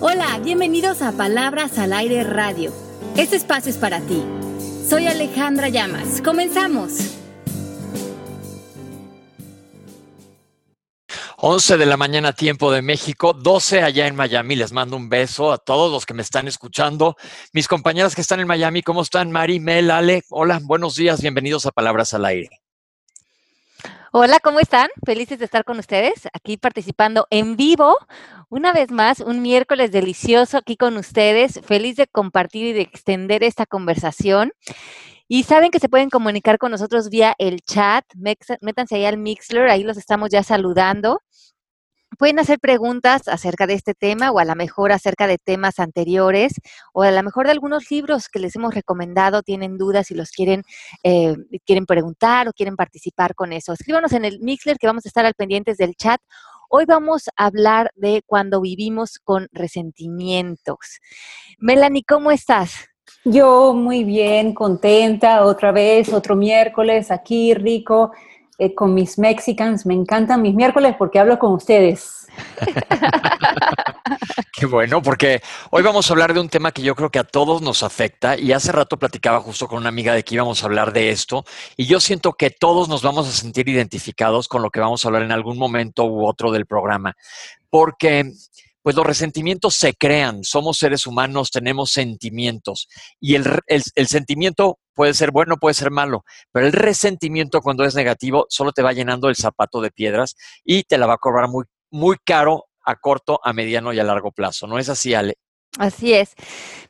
Hola, bienvenidos a Palabras al Aire Radio. Este espacio es para ti. Soy Alejandra Llamas. Comenzamos. 11 de la mañana, tiempo de México, 12 allá en Miami. Les mando un beso a todos los que me están escuchando. Mis compañeras que están en Miami, ¿cómo están? Mari, Mel, Ale. Hola, buenos días, bienvenidos a Palabras al Aire. Hola, ¿cómo están? Felices de estar con ustedes, aquí participando en vivo, una vez más, un miércoles delicioso aquí con ustedes. Feliz de compartir y de extender esta conversación. Y saben que se pueden comunicar con nosotros vía el chat. Métanse ahí al Mixler, ahí los estamos ya saludando. Pueden hacer preguntas acerca de este tema o a lo mejor acerca de temas anteriores o a lo mejor de algunos libros que les hemos recomendado, tienen dudas y los quieren, eh, quieren preguntar o quieren participar con eso. Escríbanos en el Mixler que vamos a estar al pendientes del chat. Hoy vamos a hablar de cuando vivimos con resentimientos. Melanie, ¿cómo estás? Yo muy bien, contenta, otra vez, otro miércoles aquí, rico, eh, con mis Mexicans. Me encantan mis miércoles porque hablo con ustedes. Qué bueno, porque hoy vamos a hablar de un tema que yo creo que a todos nos afecta y hace rato platicaba justo con una amiga de que íbamos a hablar de esto y yo siento que todos nos vamos a sentir identificados con lo que vamos a hablar en algún momento u otro del programa, porque pues los resentimientos se crean, somos seres humanos, tenemos sentimientos y el, sentimiento puede ser bueno, puede ser malo, pero el resentimiento cuando es negativo solo te va llenando el zapato de piedras y te la va a cobrar muy, muy caro a corto, a mediano y a largo plazo. ¿No es así, Ale? Así es.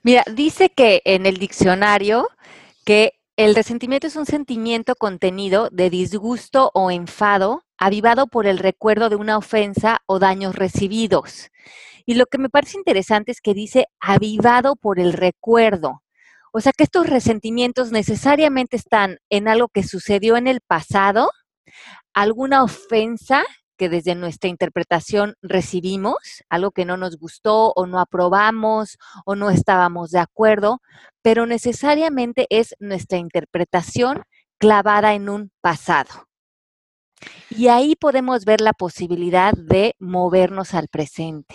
Mira, dice que en el diccionario que el resentimiento es un sentimiento contenido de disgusto o enfado avivado por el recuerdo de una ofensa o daños recibidos. Y lo que me parece interesante es que dice avivado por el recuerdo. O sea que estos resentimientos necesariamente están en algo que sucedió en el pasado, alguna ofensa que desde nuestra interpretación recibimos, algo que no nos gustó o no aprobamos o no estábamos de acuerdo, pero necesariamente es nuestra interpretación clavada en un pasado. Y ahí podemos ver la posibilidad de movernos al presente.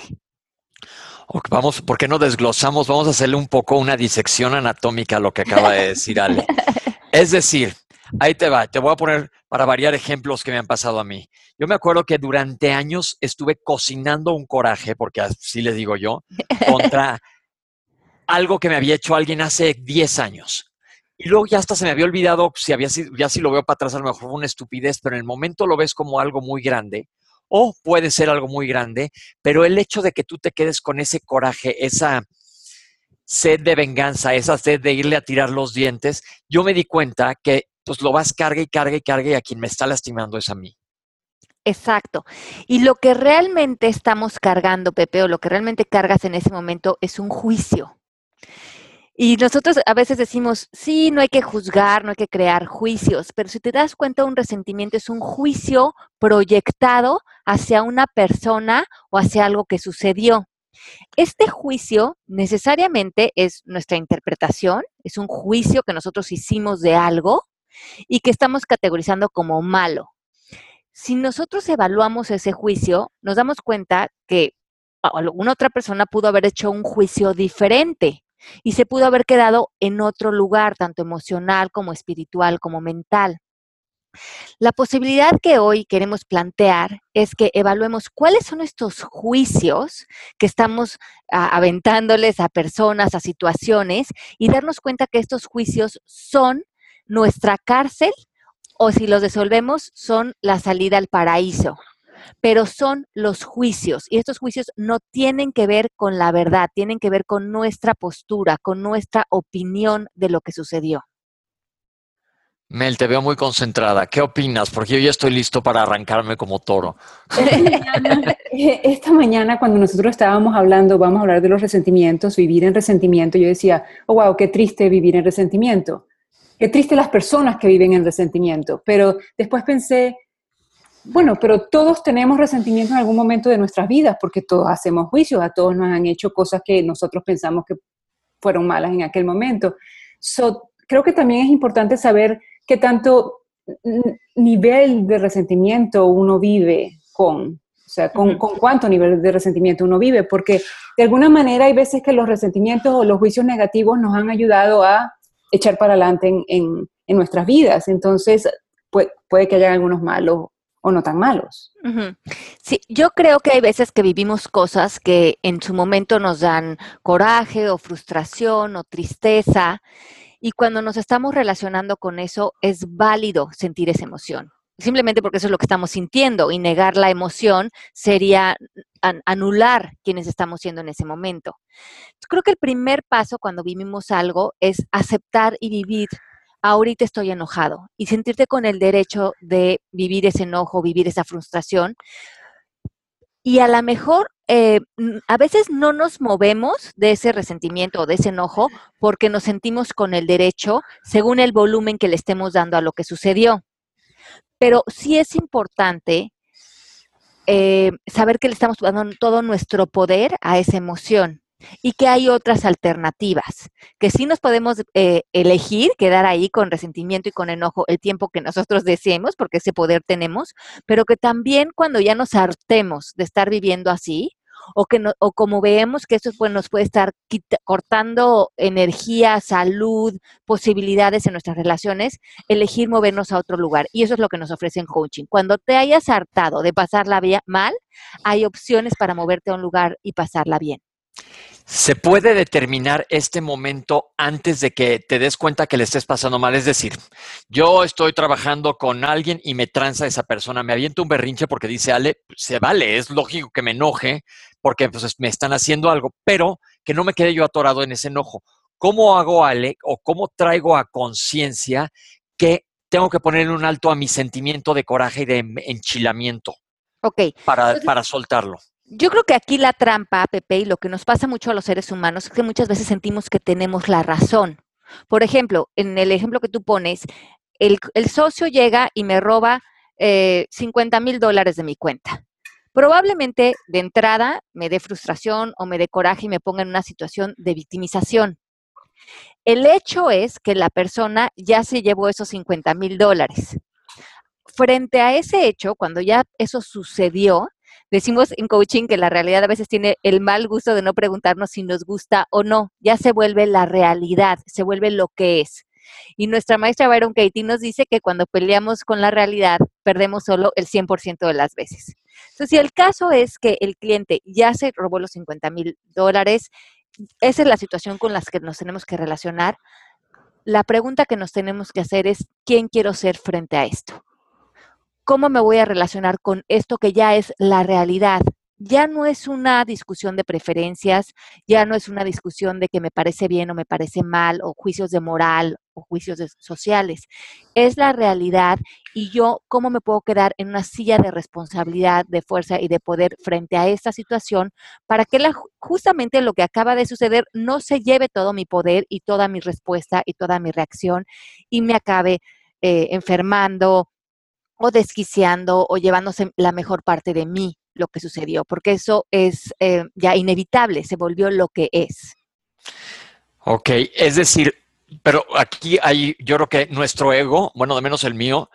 vamos, ¿por qué no desglosamos? Vamos a hacerle un poco una disección anatómica a lo que acaba de decir Ale. Es decir, ahí te va, te voy a poner para variar ejemplos que me han pasado a mí. Yo me acuerdo que durante años estuve cocinando un coraje, porque así le digo yo, contra algo que me había hecho alguien hace 10 años. Y luego ya hasta se me había olvidado, si había, ya si lo veo para atrás, a lo mejor fue una estupidez, pero en el momento lo ves como algo muy grande, o puede ser algo muy grande, pero el hecho de que tú te quedes con ese coraje, esa sed de venganza, esa sed de irle a tirar los dientes, yo me di cuenta que pues lo vas carga y carga y carga y a quien me está lastimando es a mí. Exacto. Y lo que realmente estamos cargando, Pepe, o lo que realmente cargas en ese momento es un juicio. Y nosotros a veces decimos, sí, no hay que juzgar, no hay que crear juicios, pero si te das cuenta, un resentimiento es un juicio proyectado hacia una persona o hacia algo que sucedió. Este juicio necesariamente es nuestra interpretación, es un juicio que nosotros hicimos de algo y que estamos categorizando como malo. Si nosotros evaluamos ese juicio, nos damos cuenta que alguna otra persona pudo haber hecho un juicio diferente y se pudo haber quedado en otro lugar, tanto emocional como espiritual como mental. La posibilidad que hoy queremos plantear es que evaluemos cuáles son estos juicios que estamos aventándoles a personas, a situaciones, y darnos cuenta que estos juicios son nuestra cárcel o si los resolvemos son la salida al paraíso pero son los juicios y estos juicios no tienen que ver con la verdad, tienen que ver con nuestra postura, con nuestra opinión de lo que sucedió. Mel, te veo muy concentrada. ¿Qué opinas? Porque yo ya estoy listo para arrancarme como toro. Esta mañana, cuando nosotros estábamos hablando, vamos a hablar de los resentimientos, vivir en resentimiento, yo decía, oh, wow, qué triste vivir en resentimiento. Qué triste las personas que viven en resentimiento. Pero después pensé, bueno, pero todos tenemos resentimiento en algún momento de nuestras vidas, porque todos hacemos juicios, a todos nos han hecho cosas que nosotros pensamos que fueron malas en aquel momento. creo que también es importante saber qué tanto nivel de resentimiento uno vive con O sea, con, con, cuánto nivel de resentimiento uno vive, porque de alguna manera hay veces que los resentimientos o los juicios negativos nos han ayudado a echar para adelante en, en, nuestras vidas. Entonces, puede, puede que haya algunos malos o no tan malos. Sí, yo creo que hay veces que vivimos cosas que en su momento nos dan coraje o frustración o tristeza y cuando nos estamos relacionando con eso es válido sentir esa emoción. Simplemente porque eso es lo que estamos sintiendo y negar la emoción sería anular quienes estamos siendo en ese momento. Creo que el primer paso cuando vivimos algo es aceptar y vivir ahorita estoy enojado y sentirte con el derecho de vivir ese enojo, vivir esa frustración. Y a lo mejor eh, a veces no nos movemos de ese resentimiento o de ese enojo porque nos sentimos con el derecho según el volumen que le estemos dando a lo que sucedió. Pero sí es importante eh, saber que le estamos dando todo nuestro poder a esa emoción y que hay otras alternativas, que sí nos podemos eh, elegir quedar ahí con resentimiento y con enojo el tiempo que nosotros deseemos, porque ese poder tenemos, pero que también cuando ya nos hartemos de estar viviendo así, o, que o como vemos que eso pues, nos puede estar cortando energía, salud, posibilidades en nuestras relaciones, elegir movernos a otro lugar. Y eso es lo que nos ofrece en coaching. Cuando te hayas hartado de pasarla mal, hay opciones para moverte a un lugar y pasarla bien. ¿Se puede determinar este momento antes de que te des cuenta que le estés pasando mal? Es decir, yo estoy trabajando con alguien y me tranza esa persona, me aviento un berrinche porque dice, Ale, se vale, es lógico que me enoje porque pues, me están haciendo algo, pero que no me quede yo atorado en ese enojo. ¿Cómo hago, Ale, o cómo traigo a conciencia que tengo que poner un alto a mi sentimiento de coraje y de enchilamiento? Ok. Para, para soltarlo. Yo creo que aquí la trampa, Pepe, y lo que nos pasa mucho a los seres humanos es que muchas veces sentimos que tenemos la razón. Por ejemplo, en el ejemplo que tú pones, el, socio llega y me roba 50 eh, mil dólares de mi cuenta. Probablemente de entrada me dé frustración o me dé coraje y me ponga en una situación de victimización. El hecho es que la persona ya se llevó esos 50 mil dólares. Frente a ese hecho, cuando ya eso sucedió, Decimos en coaching que la realidad a veces tiene el mal gusto de no preguntarnos si nos gusta o no. Ya se vuelve la realidad, se vuelve lo que es. Y nuestra maestra Byron Katie nos dice que cuando peleamos con la realidad, perdemos solo el 100% de las veces. Entonces, si el caso es que el cliente ya se robó los 50 mil dólares, esa es la situación con la que nos tenemos que relacionar. La pregunta que nos tenemos que hacer es, ¿quién quiero ser frente a esto? ¿Cómo me voy a relacionar con esto que ya es la realidad? Ya no es una discusión de preferencias, ya no es una discusión de que me parece bien o me parece mal, o juicios de moral o juicios sociales. Es la realidad y yo cómo me puedo quedar en una silla de responsabilidad, de fuerza y de poder frente a esta situación para que la, justamente lo que acaba de suceder no se lleve todo mi poder y toda mi respuesta y toda mi reacción y me acabe eh, enfermando, o desquiciando o llevándose la mejor parte de mí lo que sucedió, porque eso es eh, ya inevitable, se volvió lo que es. Ok, es decir, pero aquí hay, yo creo que nuestro ego, bueno, de menos el mío,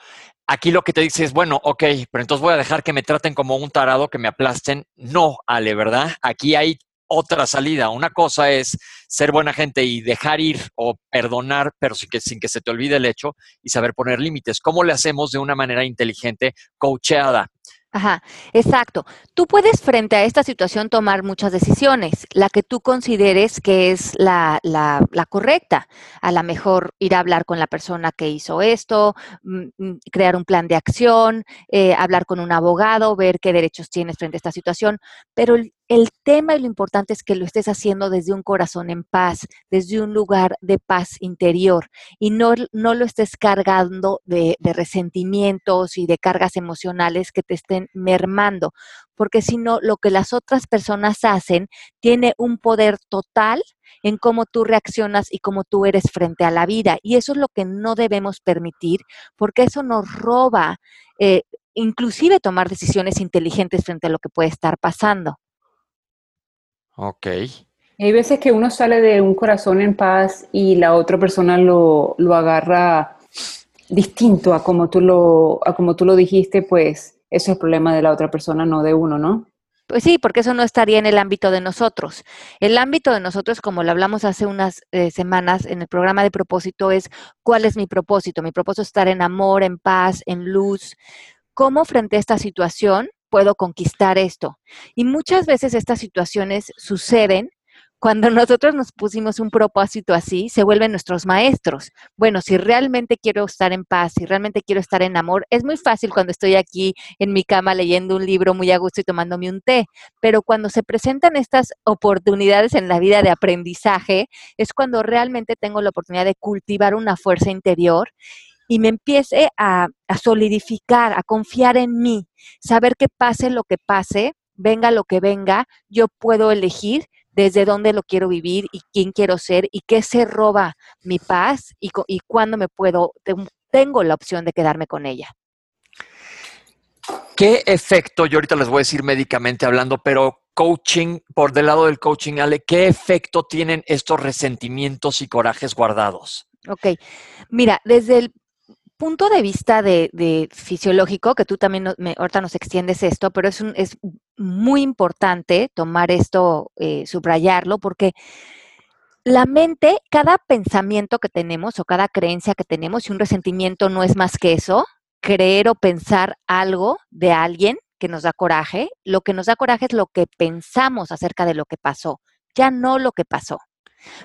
aquí lo que te dice es, bueno, ok, pero entonces voy a dejar que me traten como un tarado, que me aplasten. No, Ale, ¿verdad? Aquí hay otra salida. Una cosa es ser buena gente y dejar ir o perdonar, pero sin que, sin que se te olvide el hecho y saber poner límites. ¿Cómo le hacemos de una manera inteligente, coacheada? Ajá, exacto. Tú puedes frente a esta situación tomar muchas decisiones, la que tú consideres que es la, la, la correcta. A lo mejor ir a hablar con la persona que hizo esto, mm, mm, crear un plan de acción, eh, hablar con un abogado, ver qué derechos tienes frente a esta situación, pero el, el tema y lo importante es que lo estés haciendo desde un corazón en paz, desde un lugar de paz interior y no, no lo estés cargando de, resentimientos y de cargas emocionales que te estén mermando, porque si no, lo que las otras personas hacen tiene un poder total en cómo tú reaccionas y cómo tú eres frente a la vida. Y eso es lo que no debemos permitir, porque eso nos roba eh, inclusive tomar decisiones inteligentes frente a lo que puede estar pasando. Ok. Hay veces que uno sale de un corazón en paz y la otra persona lo, lo agarra distinto a como tú lo, a como tú lo dijiste, pues eso es el problema de la otra persona, no de uno, ¿no? Pues sí, porque eso no estaría en el ámbito de nosotros. El ámbito de nosotros, como lo hablamos hace unas eh, semanas en el programa de propósito, es cuál es mi propósito. Mi propósito es estar en amor, en paz, en luz. ¿Cómo frente a esta situación puedo conquistar esto? Y muchas veces estas situaciones suceden cuando nosotros nos pusimos un propósito así, se vuelven nuestros maestros. Bueno, si realmente quiero estar en paz, si realmente quiero estar en amor, es muy fácil cuando estoy aquí en mi cama leyendo un libro muy a gusto y tomándome un té, pero cuando se presentan estas oportunidades en la vida de aprendizaje, es cuando realmente tengo la oportunidad de cultivar una fuerza interior y me empiece a, a solidificar, a confiar en mí, saber que pase lo que pase, venga lo que venga, yo puedo elegir desde dónde lo quiero vivir y quién quiero ser y qué se roba mi paz y, y cuándo me puedo, tengo la opción de quedarme con ella. ¿Qué efecto, yo ahorita les voy a decir médicamente hablando, pero coaching, por del lado del coaching, Ale, ¿qué efecto tienen estos resentimientos y corajes guardados? Ok, mira, desde el punto de vista de, fisiológico, que tú también me, ahorita nos extiendes esto, pero es, un, es muy importante tomar esto, eh, subrayarlo, porque la mente, cada pensamiento que tenemos o cada creencia que tenemos, y un resentimiento no es más que eso, creer o pensar algo de alguien que nos da coraje, lo que nos da coraje es lo que pensamos acerca de lo que pasó, ya no lo que pasó.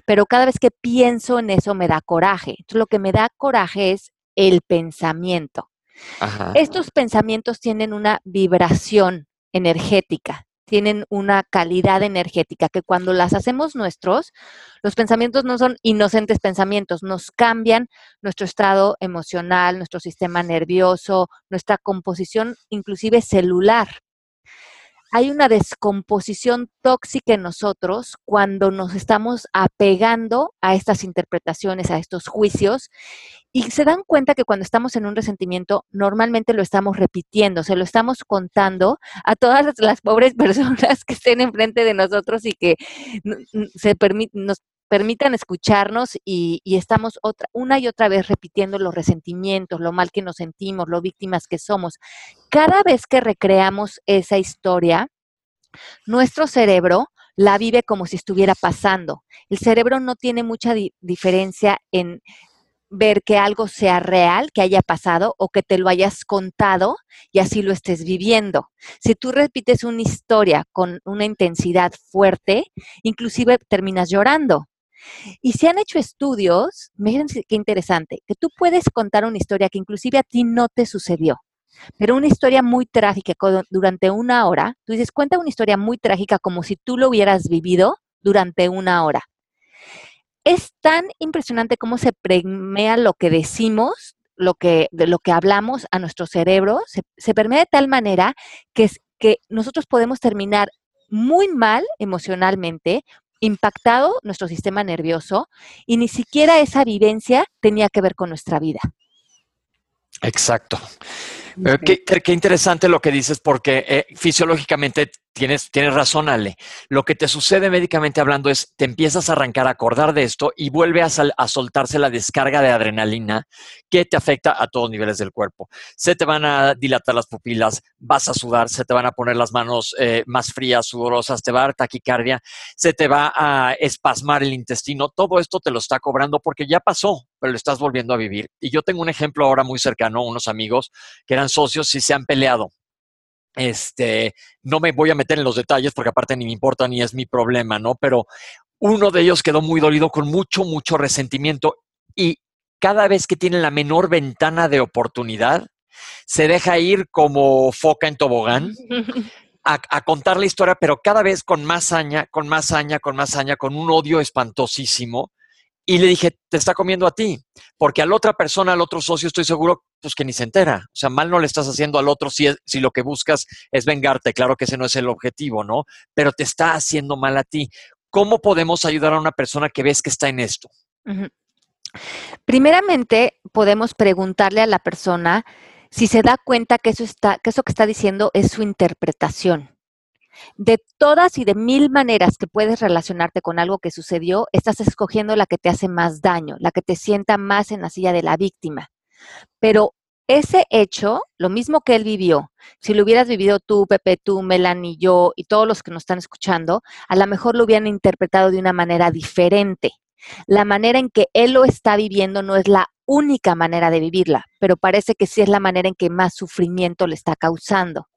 Pero cada vez que pienso en eso me da coraje. Entonces, lo que me da coraje es el pensamiento. Estos pensamientos tienen una vibración energética, tienen una calidad energética que cuando las hacemos nuestros, los pensamientos no son inocentes pensamientos, nos cambian nuestro estado emocional, nuestro sistema nervioso, nuestra composición inclusive celular. Hay una descomposición tóxica en nosotros cuando nos estamos apegando a estas interpretaciones, a estos juicios y se dan cuenta que cuando estamos en un resentimiento, normalmente lo estamos repitiendo, se lo estamos contando a todas las pobres personas que estén enfrente de nosotros y que se nos permitan escucharnos y, estamos otra, una y otra vez repitiendo los resentimientos, lo mal que nos sentimos, lo víctimas que somos. Cada vez que recreamos esa historia, nuestro cerebro la vive como si estuviera pasando. El cerebro no tiene mucha diferencia en ver que algo sea real, que haya pasado o que te lo hayas contado y así lo estés viviendo. Si tú repites una historia con una intensidad fuerte, inclusive terminas llorando. Y se han hecho estudios, miren qué interesante, que tú puedes contar una historia que inclusive a ti no te sucedió, pero una historia muy trágica durante una hora. Tú dices, cuenta una historia muy trágica como si tú lo hubieras vivido durante una hora es tan impresionante cómo se permea lo que decimos, lo que, de lo que hablamos a nuestro cerebro, se, permea de tal manera que, que nosotros podemos terminar muy mal emocionalmente, impactado nuestro sistema nervioso y ni siquiera esa vivencia tenía que ver con nuestra vida. Exacto. Qué, interesante lo que dices porque eh, fisiológicamente tienes, tienes razón, Ale. Lo que te sucede médicamente hablando es, te empiezas a arrancar a acordar de esto y vuelve a, a, soltarse la descarga de adrenalina que te afecta a todos niveles del cuerpo. Se te van a dilatar las pupilas, vas a sudar, se te van a poner las manos eh, más frías, sudorosas, te va a dar taquicardia, se te va a espasmar el intestino. Todo esto te lo está cobrando porque ya pasó, pero lo estás volviendo a vivir. Y yo tengo un ejemplo ahora muy cercano, unos amigos que eran socios y se han peleado este, no me voy a meter en los detalles porque aparte ni me importa ni es mi problema, ¿no? Pero uno de ellos quedó muy dolido con mucho, mucho resentimiento y cada vez que tiene la menor ventana de oportunidad, se deja ir como foca en tobogán a, contar la historia, pero cada vez con más saña, con más saña, con más saña, con un odio espantosísimo. Y le dije, te está comiendo a ti, porque a la otra persona, al otro socio, estoy seguro pues que ni se entera. O sea, mal no le estás haciendo al otro si, si lo que buscas es vengarte. Claro que ese no es el objetivo, ¿no? Pero te está haciendo mal a ti. ¿Cómo podemos ayudar a una persona que ves que está en esto? Primeramente, podemos preguntarle a la persona si se da cuenta que eso, está, que eso que está diciendo es su interpretación. De todas y de mil maneras que puedes relacionarte con algo que sucedió, estás escogiendo la que te hace más daño, la que te sienta más en la silla de la víctima. Pero ese hecho, lo mismo que él vivió, si lo hubieras vivido tú, Pepe, tú, Melanie, yo y todos los que nos están escuchando, a lo mejor lo hubieran interpretado de una manera diferente. La manera en que él lo está viviendo no es la única manera de vivirla, pero parece que sí es la manera en que más sufrimiento le está causando.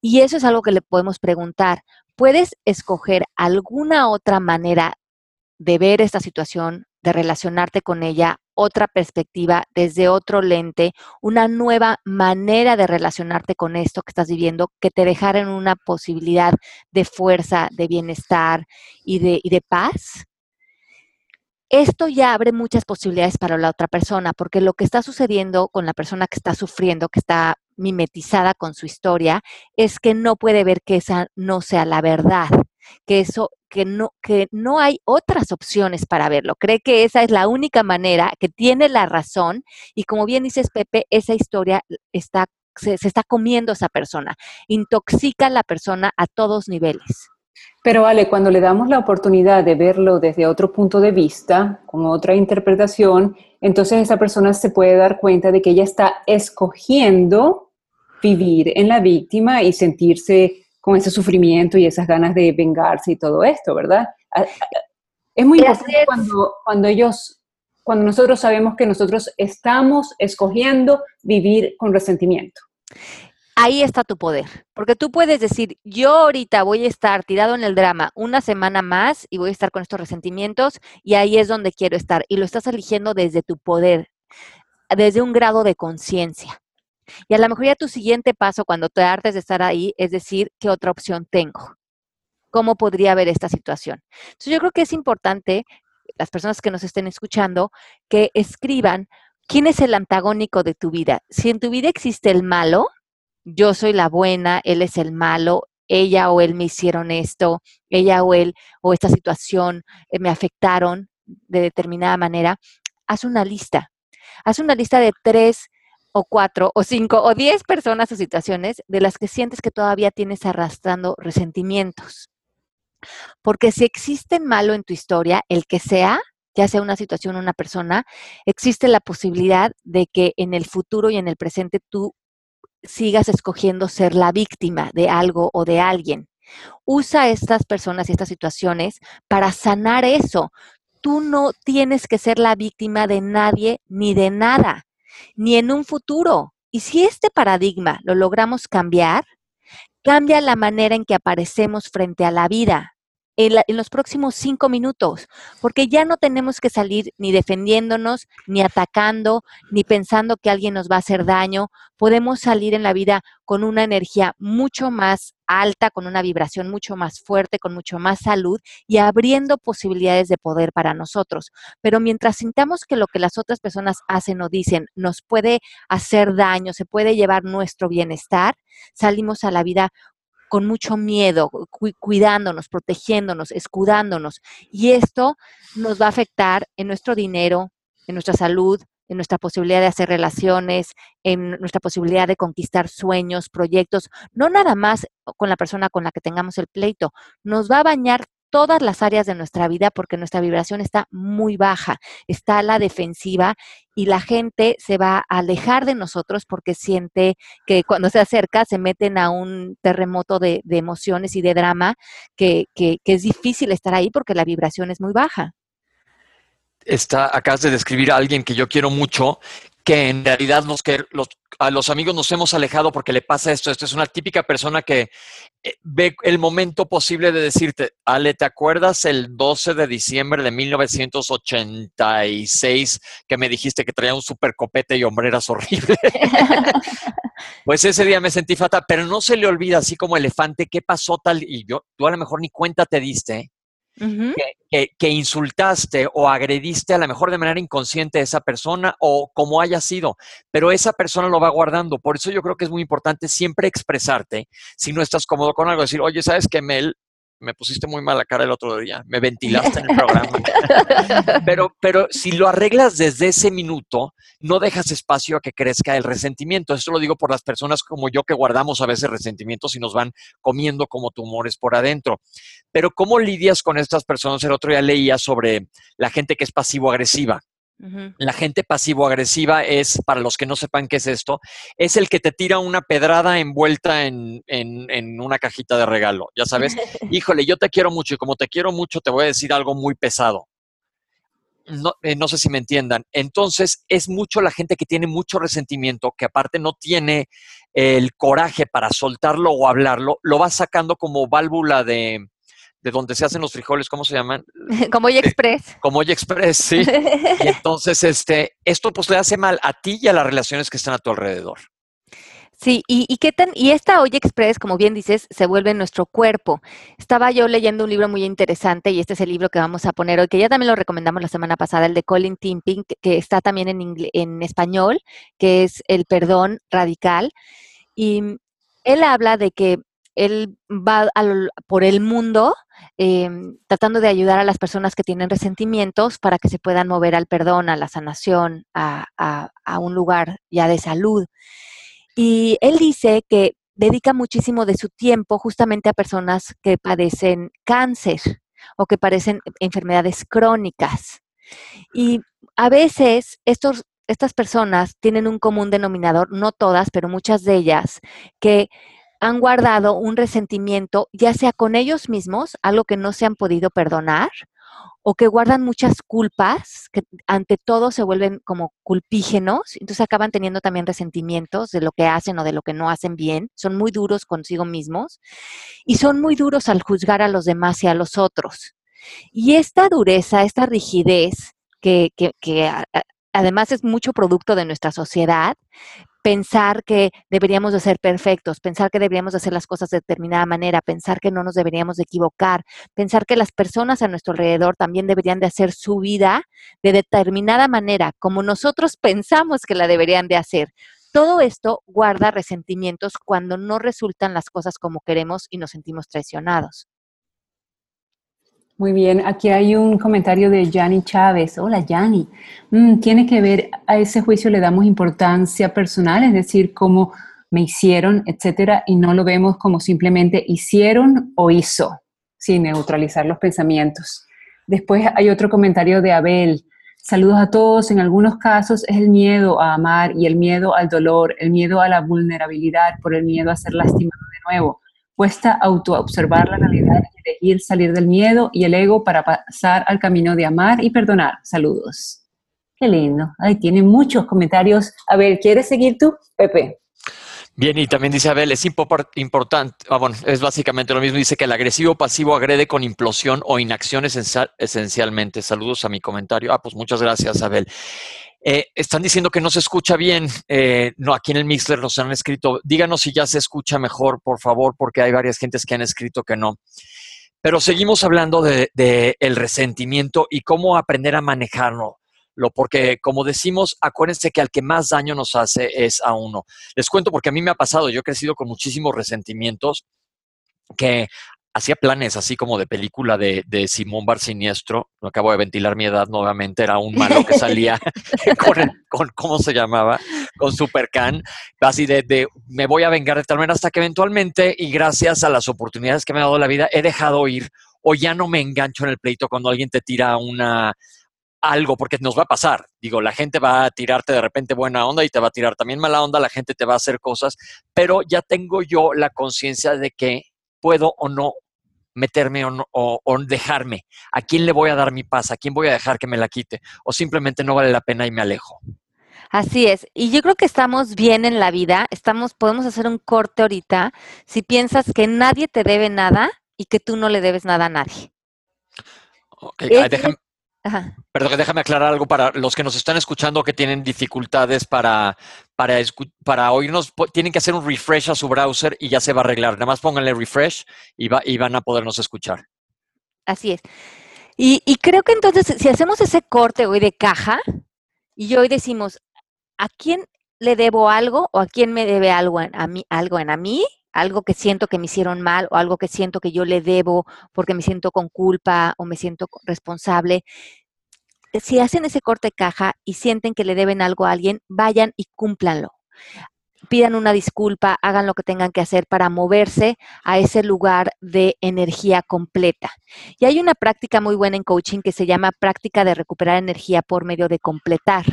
Y eso es algo que le podemos preguntar. ¿Puedes escoger alguna otra manera de ver esta situación, de relacionarte con ella, otra perspectiva, desde otro lente, una nueva manera de relacionarte con esto que estás viviendo, que te dejara en una posibilidad de fuerza, de bienestar y de, y de paz? esto ya abre muchas posibilidades para la otra persona, porque lo que está sucediendo con la persona que está sufriendo, que está mimetizada con su historia, es que no puede ver que esa no sea la verdad, que eso que no que no hay otras opciones para verlo. Cree que esa es la única manera, que tiene la razón y como bien dices Pepe, esa historia está se, está comiendo esa persona, intoxica a la persona a todos niveles. Pero Ale, cuando le damos la oportunidad de verlo desde otro punto de vista, con otra interpretación, entonces esa persona se puede dar cuenta de que ella está escogiendo vivir en la víctima y sentirse con ese sufrimiento y esas ganas de vengarse y todo esto, ¿verdad? Es muy importante cuando, cuando ellos, cuando nosotros sabemos que nosotros estamos escogiendo vivir con resentimiento ahí está tu poder, porque tú puedes decir, yo ahorita voy a estar tirado en el drama una semana más y voy a estar con estos resentimientos y ahí es donde quiero estar y lo estás eligiendo desde tu poder, desde un grado de conciencia. Y a lo mejor ya tu siguiente paso cuando te hartes de estar ahí es decir, ¿qué otra opción tengo? ¿Cómo podría ver esta situación? Entonces yo creo que es importante, las personas que nos estén escuchando, que escriban quién es el antagónico de tu vida. Si en tu vida existe el malo, yo soy la buena, él es el malo, ella o él me hicieron esto, ella o él o esta situación eh, me afectaron de determinada manera, haz una lista. Haz una lista de tres o cuatro o cinco o diez personas o situaciones de las que sientes que todavía tienes arrastrando resentimientos. Porque si existe malo en tu historia, el que sea, ya sea una situación o una persona, existe la posibilidad de que en el futuro y en el presente tú sigas escogiendo ser la víctima de algo o de alguien. Usa estas personas y estas situaciones para sanar eso. Tú no tienes que ser la víctima de nadie ni de nada, ni en un futuro. Y si este paradigma lo logramos cambiar, cambia la manera en que aparecemos frente a la vida, en, los próximos cinco minutos, porque ya no tenemos que salir ni defendiéndonos, ni atacando, ni pensando que alguien nos va a hacer daño. Podemos salir en la vida con una energía mucho más alta, con una vibración mucho más fuerte, con mucho más salud y abriendo posibilidades de poder para nosotros. Pero mientras sintamos que lo que las otras personas hacen o dicen nos puede hacer daño, se puede llevar nuestro bienestar, salimos a la vida con mucho miedo, cuidándonos, protegiéndonos, escudándonos. Y esto nos va a afectar en nuestro dinero, en nuestra salud, en nuestra posibilidad de hacer relaciones, en nuestra posibilidad de conquistar sueños, proyectos, no nada más con la persona con la que tengamos el pleito, nos va a bañar todas las áreas de nuestra vida porque nuestra vibración está muy baja, está a la defensiva y la gente se va a alejar de nosotros porque siente que cuando se acerca se meten a un terremoto de, emociones y de drama que, que, es difícil estar ahí porque la vibración es muy baja. Está, acabas de describir a alguien que yo quiero mucho, que en realidad nos, que los, a los amigos nos hemos alejado porque le pasa esto. Esto es una típica persona que eh, ve el momento posible de decirte, Ale, ¿te acuerdas el 12 de diciembre de 1986 que me dijiste que traía un super copete y hombreras horrible? pues ese día me sentí fatal, pero no se le olvida, así como elefante, qué pasó tal, y yo, tú a lo mejor ni cuenta te diste, que, insultaste o agrediste a lo mejor de manera inconsciente a esa persona o como haya sido, pero esa persona lo va guardando. Por eso yo creo que es muy importante siempre expresarte si no estás cómodo con algo, decir, oye, ¿sabes qué, Mel? Me pusiste muy mala cara el otro día, me ventilaste en el programa. pero, pero si lo arreglas desde ese minuto, no dejas espacio a que crezca el resentimiento. Esto lo digo por las personas como yo que guardamos a veces resentimientos y nos van comiendo como tumores por adentro. Pero ¿cómo lidias con estas personas? El otro día leía sobre la gente que es pasivo-agresiva. La gente pasivo-agresiva es, para los que no sepan qué es esto, es el que te tira una pedrada envuelta en, en, una cajita de regalo. Ya sabes, híjole, yo te quiero mucho y como te quiero mucho te voy a decir algo muy pesado. No, eh, no, sé si me entiendan. Entonces, es mucho la gente que tiene mucho resentimiento, que aparte no tiene el coraje para soltarlo o hablarlo, lo va sacando como válvula de, de donde se hacen los frijoles, ¿cómo se llaman? Como Olla Express. Como Olla Express, sí. y entonces, este, esto pues le hace mal a ti y a las relaciones que están a tu alrededor. Sí, y, qué tan, y esta olla express, como bien dices, se vuelve en nuestro cuerpo. Estaba yo leyendo un libro muy interesante, y este es el libro que vamos a poner hoy, que ya también lo recomendamos la semana pasada, el de Colin Timping, que está también en, en español, que es El perdón radical. Y él habla de que él va por el mundo em, tratando de ayudar a las personas que tienen resentimientos para que se puedan mover al perdón, a la sanación, a, un lugar ya de salud. Y él dice que dedica muchísimo de su tiempo justamente a personas que padecen cáncer o que padecen enfermedades crónicas. Y a veces estos, estas personas tienen un común denominador, no todas, pero muchas de ellas, que han guardado un resentimiento, ya sea con ellos mismos, algo que no se han podido perdonar, o que guardan muchas culpas, que ante todo se vuelven como culpígenos, entonces acaban teniendo también resentimientos de lo que hacen o de lo que no hacen bien, son muy duros consigo mismos y son muy duros al juzgar a los demás y a los otros. Y esta dureza, esta rigidez, que, que, que además es mucho producto de nuestra sociedad, pensar que deberíamos de ser perfectos, pensar que deberíamos de hacer las cosas de determinada manera, pensar que no nos deberíamos de equivocar, pensar que las personas a nuestro alrededor también deberían de hacer su vida de determinada manera, como nosotros pensamos que la deberían de hacer. Todo esto guarda resentimientos cuando no resultan las cosas como queremos y nos sentimos traicionados. Muy bien, aquí hay un comentario de Yanni Chávez. Hola, Yanni. Mm, tiene que ver, a ese juicio le damos importancia personal, es decir, cómo me hicieron, etcétera, y no lo vemos como simplemente hicieron o hizo, sin neutralizar los pensamientos. Después hay otro comentario de Abel. Saludos a todos. En algunos casos es el miedo a amar y el miedo al dolor, el miedo a la vulnerabilidad por el miedo a ser lastimado de nuevo. Cuesta autoobservar la realidad y elegir salir del miedo y el ego para pasar al camino de amar y perdonar. Saludos. Qué lindo. Ahí tiene muchos comentarios. A ver, ¿quieres seguir tú, Pepe? Bien, y también dice Abel, es importante, ah, bueno, es básicamente lo mismo, dice que el agresivo pasivo agrede con implosión o inacción esencialmente. Saludos a mi comentario. Ah, pues muchas gracias, Abel. Eh, están diciendo que no se escucha bien. Eh, no, aquí en el Mixler nos han escrito. Díganos si ya se escucha mejor, por favor, porque hay varias gentes que han escrito que no. Pero seguimos hablando de, el resentimiento y cómo aprender a manejarlo. Porque, como decimos, acuérdense que al que más daño nos hace es a uno. Les cuento porque a mí me ha pasado, yo he crecido con muchísimos resentimientos que hacía planes así como de película de, de Simón Bar Siniestro. No acabo de ventilar mi edad nuevamente, era un malo que salía con, ¿cómo se llamaba? Con Supercan, así de, de, me voy a vengar de tal manera hasta que eventualmente, y gracias a las oportunidades que me ha dado la vida, he dejado ir o ya no me engancho en el pleito cuando alguien te tira una algo, porque nos va a pasar. Digo, la gente va a tirarte de repente buena onda y te va a tirar también mala onda, la gente te va a hacer cosas, pero ya tengo yo la conciencia de que puedo o no meterme o, dejarme. ¿A quién le voy a dar mi paz? ¿A quién voy a dejar que me la quite? O simplemente no vale la pena y me alejo. Así es. Y yo creo que estamos bien en la vida. Estamos, podemos hacer un corte ahorita si piensas que nadie te debe nada y que tú no le debes nada a nadie. Okay. Perdón, déjame aclarar algo para los que nos están escuchando que tienen dificultades para, para, para oírnos. Tienen que hacer un refresh a su browser y ya se va a arreglar. Nada más pónganle refresh y, va, y van a podernos escuchar. Así es. Y, creo que entonces, si hacemos ese corte hoy de caja y hoy decimos, ¿a quién le debo algo o a quién me debe algo a mí, algo en a mí? algo que siento que me hicieron mal o algo que siento que yo le debo porque me siento con culpa o me siento responsable. Si hacen ese corte caja y sienten que le deben algo a alguien, vayan y cúmplanlo. pidan una disculpa, hagan lo que tengan que hacer para moverse a ese lugar de energía completa. Y hay una práctica muy buena en coaching que se llama práctica de recuperar energía por medio de completar.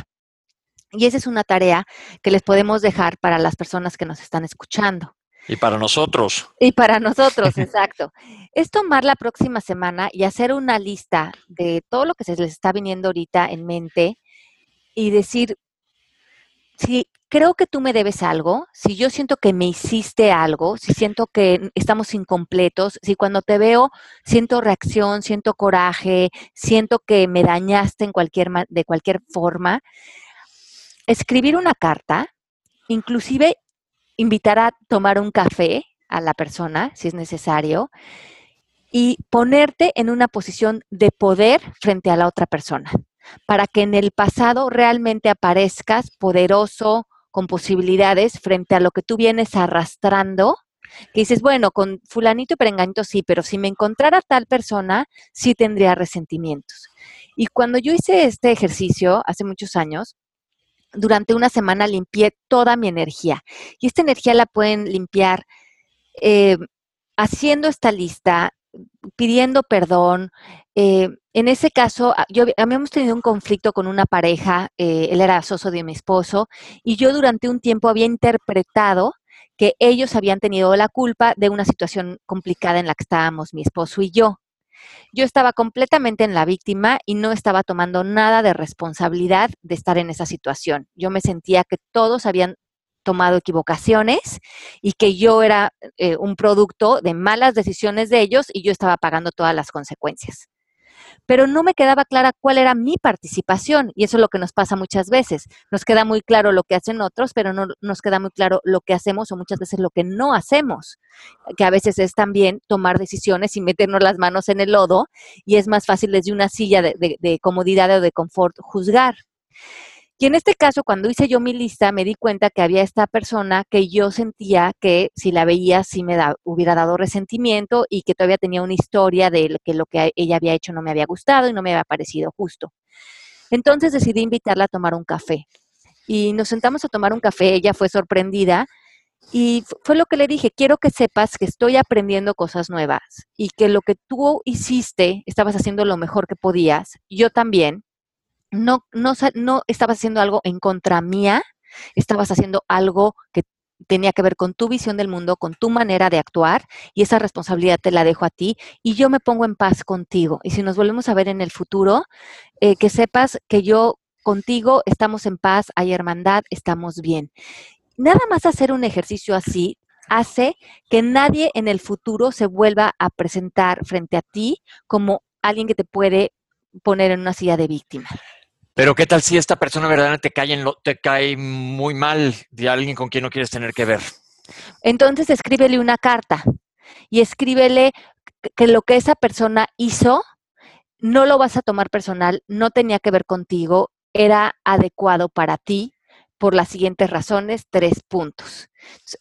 Y esa es una tarea que les podemos dejar para las personas que nos están escuchando. Y para nosotros. Y para nosotros, exacto. Es tomar la próxima semana y hacer una lista de todo lo que se les está viniendo ahorita en mente y decir, si creo que tú me debes algo, si yo siento que me hiciste algo, si siento que estamos incompletos, si cuando te veo siento reacción, siento coraje, siento que me dañaste en cualquier, de cualquier forma, escribir una carta, inclusive invitar a tomar un café a la persona, si es necesario, y ponerte en una posición de poder frente a la otra persona, para que en el pasado realmente aparezcas poderoso, con posibilidades frente a lo que tú vienes arrastrando, que dices, bueno, con fulanito y perenganito sí, pero si me encontrara tal persona, sí tendría resentimientos. Y cuando yo hice este ejercicio hace muchos años, durante una semana limpié toda mi energía. Y esta energía la pueden limpiar eh, haciendo esta lista, pidiendo perdón. Eh, en ese caso, ah, yo habíamos tenido un conflicto con una pareja, eh, él era socio de mi esposo, y yo durante un tiempo había interpretado que ellos habían tenido la culpa de una situación complicada en la que estábamos mi esposo y yo. Yo estaba completamente en la víctima y no estaba tomando nada de responsabilidad de estar en esa situación. Yo me sentía que todos habían tomado equivocaciones y que yo era eh, un producto de malas decisiones de ellos y yo estaba pagando todas las consecuencias pero no me quedaba clara cuál era mi participación y eso es lo que nos pasa muchas veces. Nos queda muy claro lo que hacen otros, pero no nos queda muy claro lo que hacemos o muchas veces lo que no hacemos, que a veces es también tomar decisiones y meternos las manos en el lodo y es más fácil desde una silla de, de comodidad o de confort juzgar. Y en este caso, cuando hice yo mi lista, me di cuenta que había esta persona que yo sentía que si la veía, sí me hubiera dado resentimiento y que todavía tenía una historia de que lo que ella había hecho no me había gustado y no me había parecido justo. Entonces decidí invitarla a tomar un café. Y nos sentamos a tomar un café, ella fue sorprendida y fue lo que le dije, quiero que sepas que estoy aprendiendo cosas nuevas y que lo que tú hiciste, estabas haciendo lo mejor que podías, yo también, no, no, no estabas haciendo algo en contra mía, estabas haciendo algo que tenía que ver con tu visión del mundo, con tu manera de actuar y esa responsabilidad te la dejo a ti y yo me pongo en paz contigo. Y si nos volvemos a ver en el futuro, eh, que sepas que yo contigo estamos en paz, hay hermandad, estamos bien. Nada más hacer un ejercicio así hace que nadie en el futuro se vuelva a presentar frente a ti como alguien que te puede poner en una silla de víctima. Pero ¿qué tal si esta persona verdaderamente te cae, en lo, te cae muy mal de alguien con quien no quieres tener que ver? Entonces escríbele una carta y escríbele que lo que esa persona hizo no lo vas a tomar personal, no tenía que ver contigo, era adecuado para ti por las siguientes razones, tres puntos.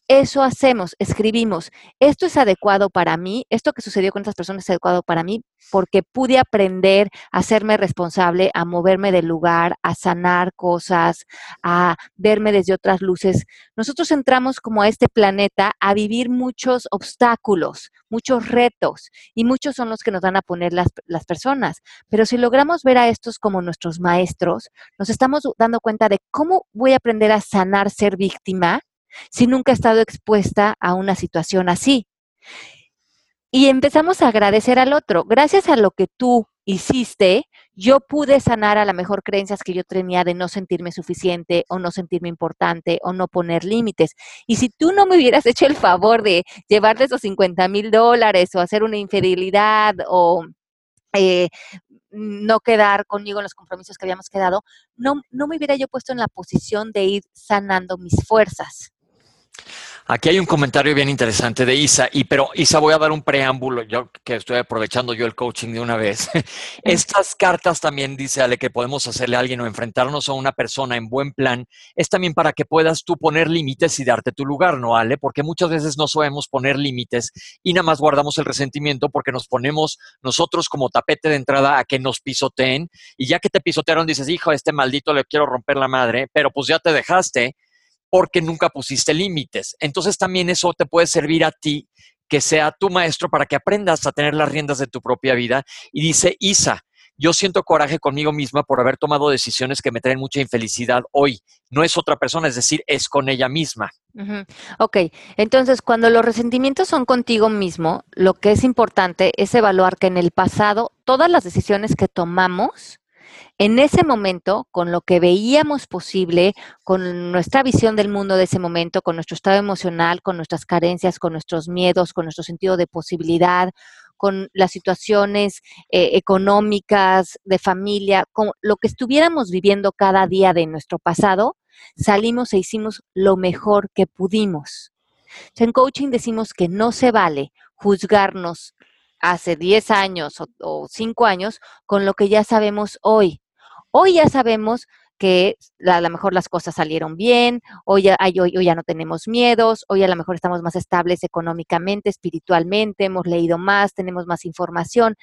Eso hacemos, escribimos, esto es adecuado para mí, esto que sucedió con estas personas es adecuado para mí porque pude aprender a hacerme responsable, a moverme del lugar, a sanar cosas, a verme desde otras luces. Nosotros entramos como a este planeta a vivir muchos obstáculos, muchos retos y muchos son los que nos van a poner las, las personas. Pero si logramos ver a estos como nuestros maestros, nos estamos dando cuenta de cómo voy a aprender a sanar ser víctima si nunca he estado expuesta a una situación así? Y empezamos a agradecer al otro. Gracias a lo que tú hiciste, yo pude sanar a la mejor creencias que yo tenía de no sentirme suficiente o no sentirme importante o no poner límites. Y si tú no me hubieras hecho el favor de llevarle esos 50 mil dólares o hacer una infidelidad o eh, no quedar conmigo en los compromisos que habíamos quedado, no, no me hubiera yo puesto en la posición de ir sanando mis fuerzas. Aquí hay un comentario bien interesante de Isa, y pero Isa, voy a dar un preámbulo, yo que estoy aprovechando yo el coaching de una vez. Estas cartas también dice Ale que podemos hacerle a alguien o enfrentarnos a una persona en buen plan, es también para que puedas tú poner límites y darte tu lugar, ¿no, Ale? Porque muchas veces no sabemos poner límites y nada más guardamos el resentimiento porque nos ponemos nosotros como tapete de entrada a que nos pisoteen y ya que te pisotearon dices, hijo, este maldito le quiero romper la madre, pero pues ya te dejaste porque nunca pusiste límites. Entonces también eso te puede servir a ti que sea tu maestro para que aprendas a tener las riendas de tu propia vida. Y dice Isa, yo siento coraje conmigo misma por haber tomado decisiones que me traen mucha infelicidad hoy. No es otra persona, es decir, es con ella misma. Ok, entonces cuando los resentimientos son contigo mismo, lo que es importante es evaluar que en el pasado todas las decisiones que tomamos, en ese momento, con lo que veíamos posible, con nuestra visión del mundo de ese momento, con nuestro estado emocional, con nuestras carencias, con nuestros miedos, con nuestro sentido de posibilidad, con las situaciones eh, económicas, de familia, con lo que estuviéramos viviendo cada día de nuestro pasado, salimos e hicimos lo mejor que pudimos. En coaching decimos que no se vale juzgarnos hace 10 años o, 5 años con lo que ya sabemos hoy. Hoy ya sabemos que a lo mejor las cosas salieron bien, hoy ya, hoy, ya no tenemos miedos, hoy a lo mejor estamos más estables económicamente, espiritualmente, hemos leído más, tenemos más información.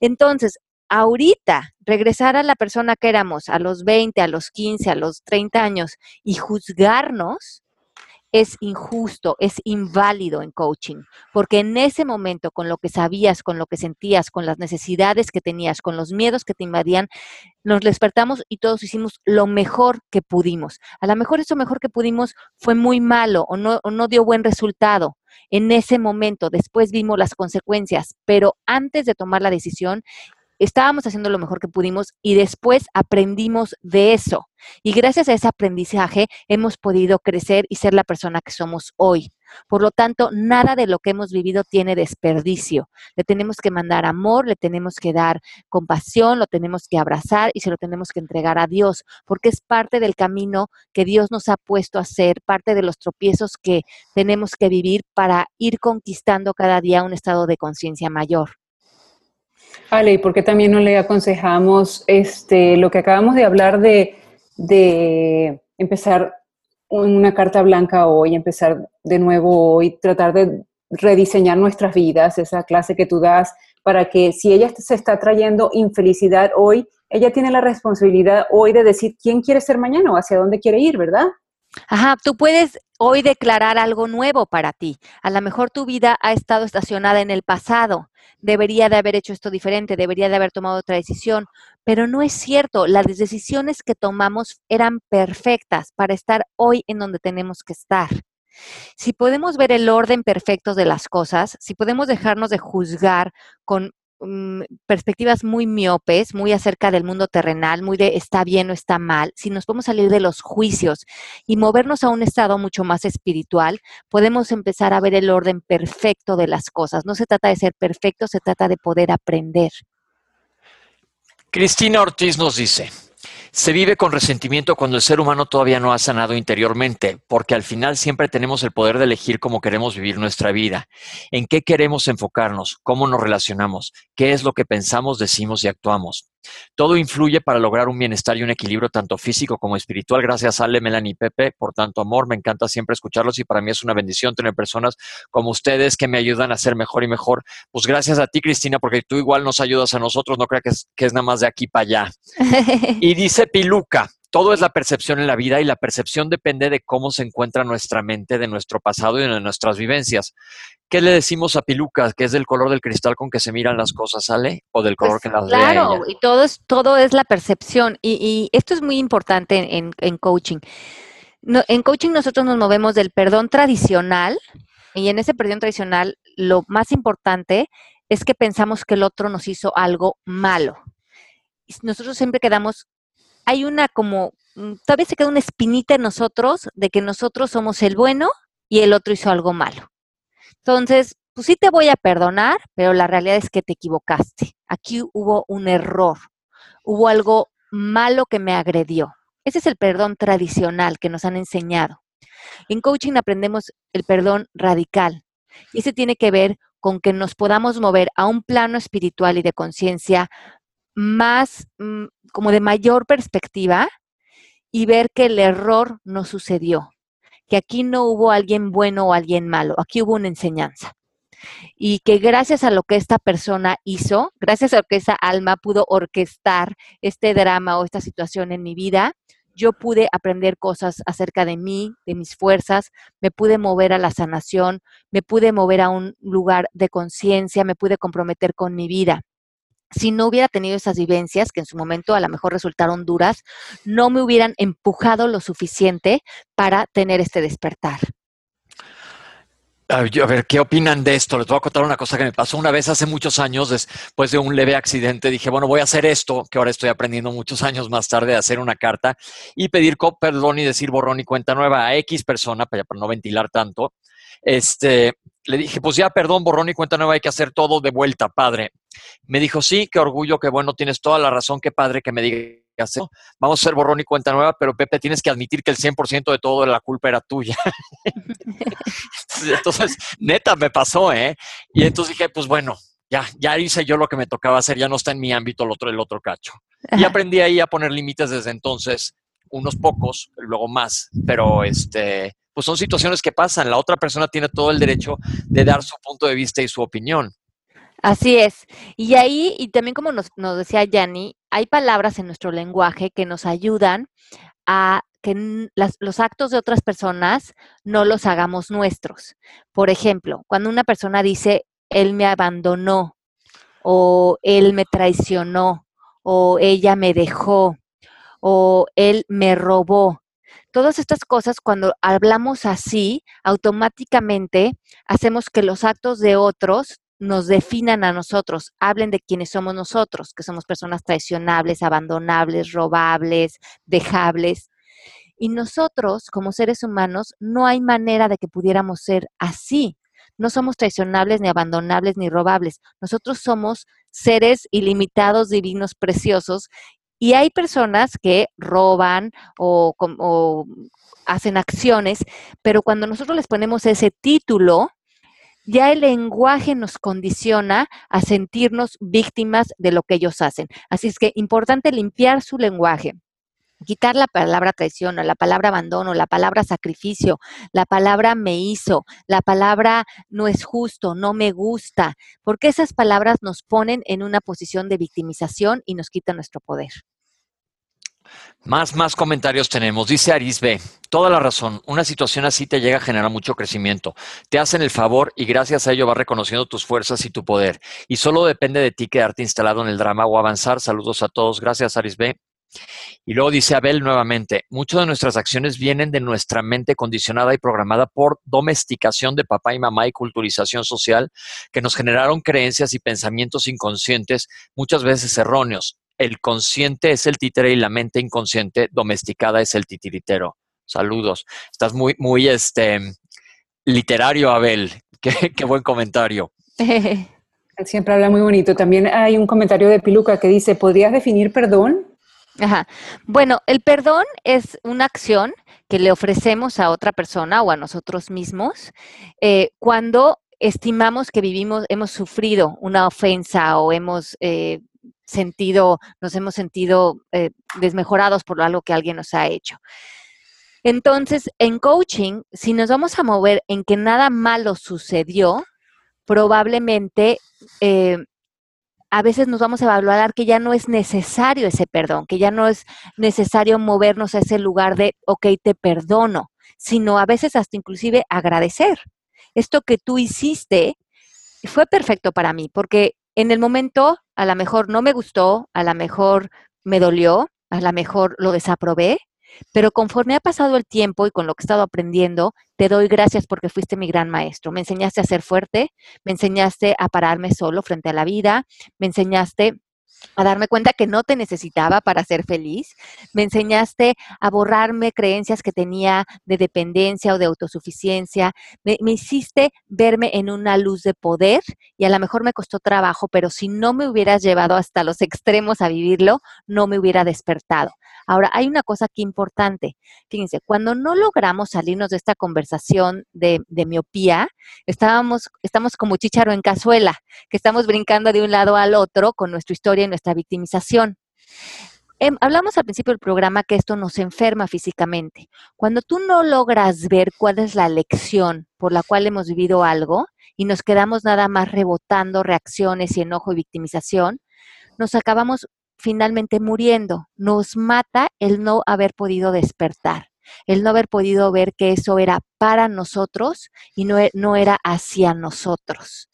Entonces, ahorita, regresar a la persona que éramos a los 20, a los 15, a los 30 años y juzgarnos, es injusto, es inválido en coaching, porque en ese momento, con lo que sabías, con lo que sentías, con las necesidades que tenías, con los miedos que te invadían, nos despertamos y todos hicimos lo mejor que pudimos. A lo mejor eso mejor que pudimos fue muy malo o no, o no dio buen resultado. En ese momento, después vimos las consecuencias, pero antes de tomar la decisión, estábamos haciendo lo mejor que pudimos y después aprendimos de eso. Y gracias a ese aprendizaje hemos podido crecer y ser la persona que somos hoy. Por lo tanto, nada de lo que hemos vivido tiene desperdicio. Le tenemos que mandar amor, le tenemos que dar compasión, lo tenemos que abrazar y se lo tenemos que entregar a Dios, porque es parte del camino que Dios nos ha puesto a hacer, parte de los tropiezos que tenemos que vivir para ir conquistando cada día un estado de conciencia mayor. Ale, ¿y por qué también no le aconsejamos este, lo que acabamos de hablar de, de empezar una carta blanca hoy, empezar de nuevo hoy, tratar de rediseñar nuestras vidas, esa clase que tú das, para que si ella se está trayendo infelicidad hoy, ella tiene la responsabilidad hoy de decir quién quiere ser mañana o hacia dónde quiere ir, ¿verdad? Ajá, tú puedes hoy declarar algo nuevo para ti. A lo mejor tu vida ha estado estacionada en el pasado. Debería de haber hecho esto diferente, debería de haber tomado otra decisión, pero no es cierto. Las decisiones que tomamos eran perfectas para estar hoy en donde tenemos que estar. Si podemos ver el orden perfecto de las cosas, si podemos dejarnos de juzgar con Mm, perspectivas muy miopes, muy acerca del mundo terrenal, muy de está bien o está mal, si nos podemos salir de los juicios y movernos a un estado mucho más espiritual, podemos empezar a ver el orden perfecto de las cosas. No se trata de ser perfecto, se trata de poder aprender. Cristina Ortiz nos dice, se vive con resentimiento cuando el ser humano todavía no ha sanado interiormente, porque al final siempre tenemos el poder de elegir cómo queremos vivir nuestra vida, en qué queremos enfocarnos, cómo nos relacionamos, qué es lo que pensamos, decimos y actuamos. Todo influye para lograr un bienestar y un equilibrio tanto físico como espiritual. Gracias Ale, Melanie y Pepe por tanto amor. Me encanta siempre escucharlos y para mí es una bendición tener personas como ustedes que me ayudan a ser mejor y mejor. Pues gracias a ti, Cristina, porque tú igual nos ayudas a nosotros. No creo que es, que es nada más de aquí para allá. y dice Piluca, todo es la percepción en la vida y la percepción depende de cómo se encuentra nuestra mente, de nuestro pasado y de nuestras vivencias. ¿Qué le decimos a Piluca? ¿Que es del color del cristal con que se miran las cosas, ¿sale? ¿O del color pues que las Claro, y todo es, todo es la percepción. Y, esto es muy importante en, coaching. en coaching nosotros nos movemos del perdón tradicional y en ese perdón tradicional lo más importante es que pensamos que el otro nos hizo algo malo. Nosotros siempre quedamos hay una como, mm, todavía se queda una espinita en nosotros de que nosotros somos el bueno y el otro hizo algo malo. Entonces, pues sí te voy a perdonar, pero la realidad es que te equivocaste. Aquí hubo un error, hubo algo malo que me agredió. Ese es el perdón tradicional que nos han enseñado. En coaching aprendemos el perdón radical y ese tiene que ver con que nos podamos mover a un plano espiritual y de conciencia más, mm, como de mayor perspectiva y ver que el error no sucedió, que aquí no hubo alguien bueno o alguien malo, aquí hubo una enseñanza. Y que gracias a lo que esta persona hizo, gracias a lo que esa alma pudo orquestar este drama o esta situación en mi vida, yo pude aprender cosas acerca de mí, de mis fuerzas, me pude mover a la sanación, me pude mover a un lugar de conciencia, me pude comprometer con mi vida si no hubiera tenido esas vivencias, que en su momento a lo mejor resultaron duras, no me hubieran empujado lo suficiente para tener este despertar. A ver, ¿qué opinan de esto? Les voy a contar una cosa que me pasó una vez hace muchos años, después de un leve accidente. Dije, bueno, voy a hacer esto, que ahora estoy aprendiendo muchos años más tarde, a hacer una carta y pedir perdón y decir borrón y cuenta nueva a X persona, para, no ventilar tanto. Este, le dije, pues ya, perdón, borrón y cuenta nueva, hay que hacer todo de vuelta, padre. Me dijo, sí, qué orgullo, qué bueno, tienes toda la razón, qué padre que me digas Vamos a hacer borrón y cuenta nueva, pero Pepe, tienes que admitir que el 100% de todo la culpa era tuya. entonces, neta, me pasó, ¿eh? Y entonces dije, pues bueno, ya, ya hice yo lo que me tocaba hacer, ya no está en mi ámbito el otro, el otro cacho. Y aprendí ahí a poner límites desde entonces, unos pocos, luego más, pero este, pues son situaciones que pasan. La otra persona tiene todo el derecho de dar su punto de vista y su opinión. Así es. Y ahí, y también como nos, decía Yanni, hay palabras en nuestro lenguaje que nos ayudan a que los actos de otras personas no los hagamos nuestros. Por ejemplo, cuando una persona dice, él me abandonó, o él me traicionó, o ella me dejó, o él me robó. Todas estas cosas, cuando hablamos así, automáticamente hacemos que los actos de otros nos definan a nosotros, hablen de quiénes somos nosotros, que somos personas traicionables, abandonables, robables, dejables. Y nosotros, como seres humanos, no hay manera de que pudiéramos ser así. No somos traicionables, ni abandonables, ni robables. Nosotros somos seres ilimitados, divinos, preciosos. Y hay personas que roban o, o hacen acciones, pero cuando nosotros les ponemos ese título, ya el lenguaje nos condiciona a sentirnos víctimas de lo que ellos hacen. Así es que importante limpiar su lenguaje quitar la palabra traición, la palabra abandono, la palabra sacrificio, la palabra me hizo, la palabra no es justo, no me gusta, porque esas palabras nos ponen en una posición de victimización y nos quitan nuestro poder. Más, más comentarios tenemos. Dice Aris B. Toda la razón. Una situación así te llega a generar mucho crecimiento. Te hacen el favor y gracias a ello vas reconociendo tus fuerzas y tu poder. Y solo depende de ti quedarte instalado en el drama o avanzar. Saludos a todos. Gracias, Aris B. Y luego dice Abel nuevamente, muchas de nuestras acciones vienen de nuestra mente condicionada y programada por domesticación de papá y mamá y culturización social que nos generaron creencias y pensamientos inconscientes, muchas veces erróneos el consciente es el títere y la mente inconsciente domesticada es el titiritero. Saludos. Estás muy, muy este, literario, Abel. Qué, buen comentario. siempre habla muy bonito. También hay un comentario de Piluca que dice, ¿podrías definir perdón? Ajá. Bueno, el perdón es una acción que le ofrecemos a otra persona o a nosotros mismos eh, cuando estimamos que vivimos, hemos sufrido una ofensa o hemos eh, sentido, nos hemos sentido eh, desmejorados por algo que alguien nos ha hecho. Entonces, en coaching, si nos vamos a mover en que nada malo sucedió, probablemente a veces nos vamos a evaluar que ya no es necesario ese perdón, que ya no es necesario movernos a ese lugar de, ok, te perdono, sino a veces hasta inclusive agradecer. Esto que tú hiciste fue perfecto para mí, porque en el momento a lo mejor no me gustó, a lo mejor me dolió, a lo mejor lo desaprobé, pero conforme ha pasado el tiempo y con lo que he estado aprendiendo, te doy gracias porque fuiste mi gran maestro. Me enseñaste a ser fuerte, me enseñaste a pararme solo frente a la vida, me enseñaste a darme cuenta que no te necesitaba para ser feliz. Me enseñaste a borrarme creencias que tenía de dependencia o de autosuficiencia. Me, hiciste verme en una luz de poder y a lo mejor me costó trabajo, pero si no me hubieras llevado hasta los extremos a vivirlo, no me hubiera despertado. Ahora, hay una cosa aquí importante. Fíjense, cuando no logramos salirnos de esta conversación de, de miopía, estábamos, estamos como chicharo en cazuela, que estamos brincando de un lado al otro con nuestra historia nuestra victimización. Em, hablamos al principio del programa que esto nos enferma físicamente. Cuando tú no logras ver cuál es la lección por la cual hemos vivido algo y nos quedamos nada más rebotando reacciones y enojo y victimización, nos acabamos finalmente muriendo. Nos mata el no haber podido despertar, el no haber podido ver que eso era para nosotros y no, e, no era hacia nosotros.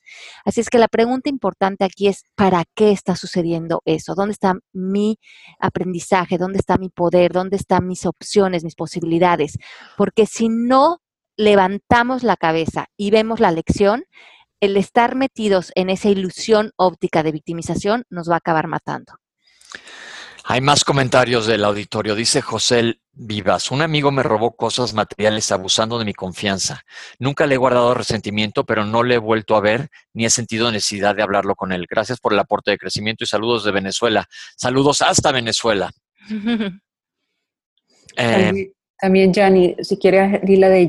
Así es que la pregunta importante aquí es, ¿para qué está sucediendo eso? ¿Dónde está mi aprendizaje? ¿Dónde está mi poder? ¿Dónde están mis opciones, mis posibilidades? Porque si no levantamos la cabeza y vemos la lección, el estar metidos en esa ilusión óptica de victimización nos va a acabar matando. Hay más comentarios del auditorio. Dice José Vivas, un amigo me robó cosas materiales abusando de mi confianza. Nunca le he guardado resentimiento, pero no le he vuelto a ver ni he sentido necesidad de hablarlo con él. Gracias por el aporte de crecimiento y saludos de Venezuela. Saludos hasta Venezuela. Eh, también, Jani, si quieres, dile de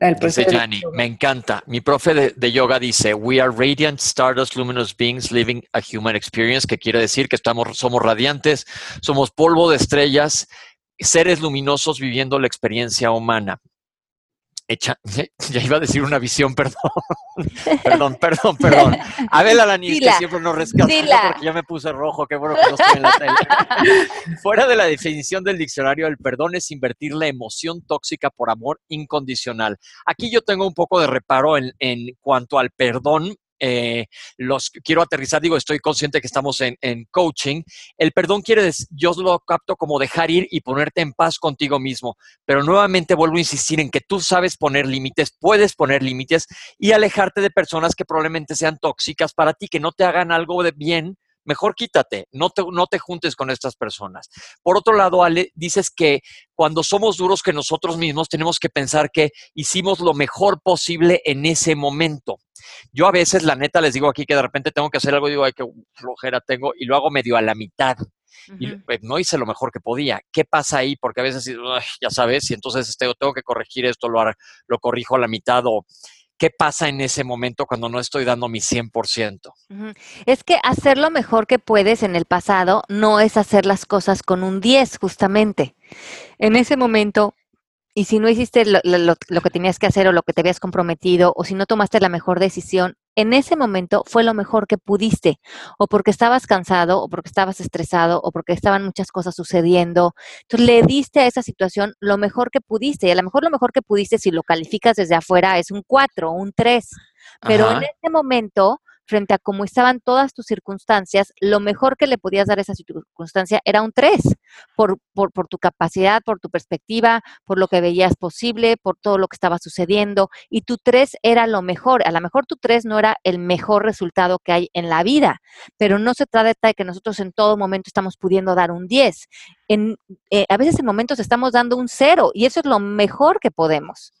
Jani. Dice me encanta. Mi profe de, yoga dice, we are radiant, stardust, luminous beings living a human experience, que quiere decir que estamos, somos radiantes, somos polvo de estrellas, seres luminosos viviendo la experiencia humana hecha, ya iba a decir una visión, perdón, perdón, perdón, perdón. Abel Alanis, que siempre nos rescata porque ya me puse rojo, qué bueno que no estoy en la tele. Fuera de la definición del diccionario, el perdón es invertir la emoción tóxica por amor incondicional. Aquí yo tengo un poco de reparo en, en cuanto al perdón eh, los quiero aterrizar, digo, estoy consciente que estamos en, coaching. El perdón quiere decir, yo lo capto como dejar ir y ponerte en paz contigo mismo, pero nuevamente vuelvo a insistir en que tú sabes poner límites, puedes poner límites y alejarte de personas que probablemente sean tóxicas para ti, que no te hagan algo de bien mejor quítate, no te, no te juntes con estas personas. Por otro lado, Ale, dices que cuando somos duros que nosotros mismos tenemos que pensar que hicimos lo mejor posible en ese momento. Yo a veces, la neta, les digo aquí que de repente tengo que hacer algo, digo, ay, qué flojera tengo, y lo hago medio a la mitad. Y pues, no hice lo mejor que podía. ¿Qué pasa ahí? Porque a veces, ya sabes, y entonces este, tengo que corregir esto, lo, lo corrijo a la mitad o ¿qué pasa en ese momento cuando no estoy dando mi 100%? Es que hacer lo mejor que puedes en el pasado no es hacer las cosas con un 10, justamente. En ese momento y si no hiciste lo, que tenías que hacer o lo que te habías comprometido, o si no tomaste la mejor decisión, en ese momento fue lo mejor que pudiste, o porque estabas cansado, o porque estabas estresado, o porque estaban muchas cosas sucediendo. Entonces le diste a esa situación lo mejor que pudiste, y a lo mejor lo mejor que pudiste, si lo calificas desde afuera, es un 4 o un 3. Pero en ese momento frente a cómo estaban todas tus circunstancias, lo mejor que le podías dar a esa circunstancia era un 3, por, por, por, tu capacidad, por tu perspectiva, por lo que veías posible, por todo lo que estaba sucediendo, y tu 3 era lo mejor. A lo mejor tu 3 no era el mejor resultado que hay en la vida, pero no se trata de que nosotros en todo momento estamos pudiendo dar un 10. En, eh, a veces en momentos estamos dando un 0 y eso es lo mejor que podemos.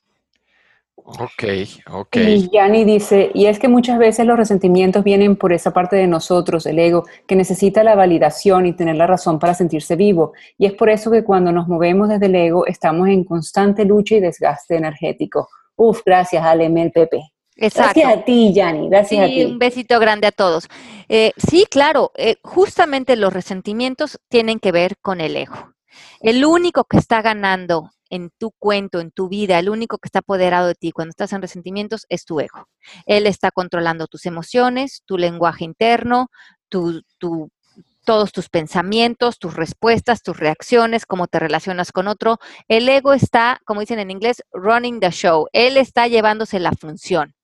Ok, ok. Y Yanni dice, y es que muchas veces los resentimientos vienen por esa parte de nosotros, el ego, que necesita la validación y tener la razón para sentirse vivo. Y es por eso que cuando nos movemos desde el ego estamos en constante lucha y desgaste energético. Uf, gracias, Alemel Pepe. Exacto. Gracias a ti, Yanni. Gracias a ti. Un besito grande a todos. Eh, sí, claro, eh, justamente los resentimientos tienen que ver con el ego. El único que está ganando en tu cuento, en tu vida, el único que está apoderado de ti cuando estás en resentimientos es tu ego. Él está controlando tus emociones, tu lenguaje interno, todos tus pensamientos, tus respuestas, tus reacciones, cómo te relacionas con otro. El ego está, como dicen en inglés, running the show. Él está llevándose la función.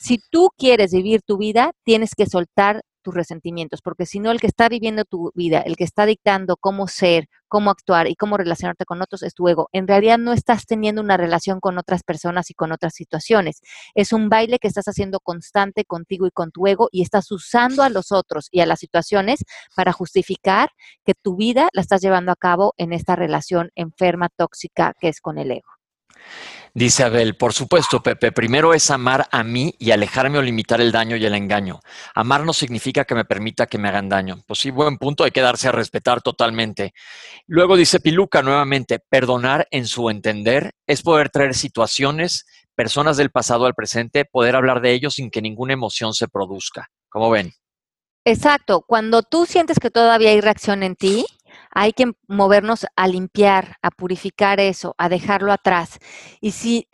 Si tú quieres vivir tu vida, tienes que soltar tus resentimientos, porque si no, el que está viviendo tu vida, el que está dictando cómo ser, cómo actuar y cómo relacionarte con otros es tu ego. En realidad no estás teniendo una relación con otras personas y con otras situaciones. Es un baile que estás haciendo constante contigo y con tu ego y estás usando a los otros y a las situaciones para justificar que tu vida la estás llevando a cabo en esta relación enferma, tóxica que es con el ego. Dice Abel, por supuesto, Pepe, primero es amar a mí y alejarme o limitar el daño y el engaño. Amar no significa que me permita que me hagan daño. Pues sí, buen punto, hay que darse a respetar totalmente. Luego dice Piluca nuevamente, perdonar en su entender es poder traer situaciones, personas del pasado al presente, poder hablar de ellos sin que ninguna emoción se produzca. ¿Cómo ven? Exacto, cuando tú sientes que todavía hay reacción en ti, hay que movernos a limpiar, a purificar eso, a dejarlo atrás. Y si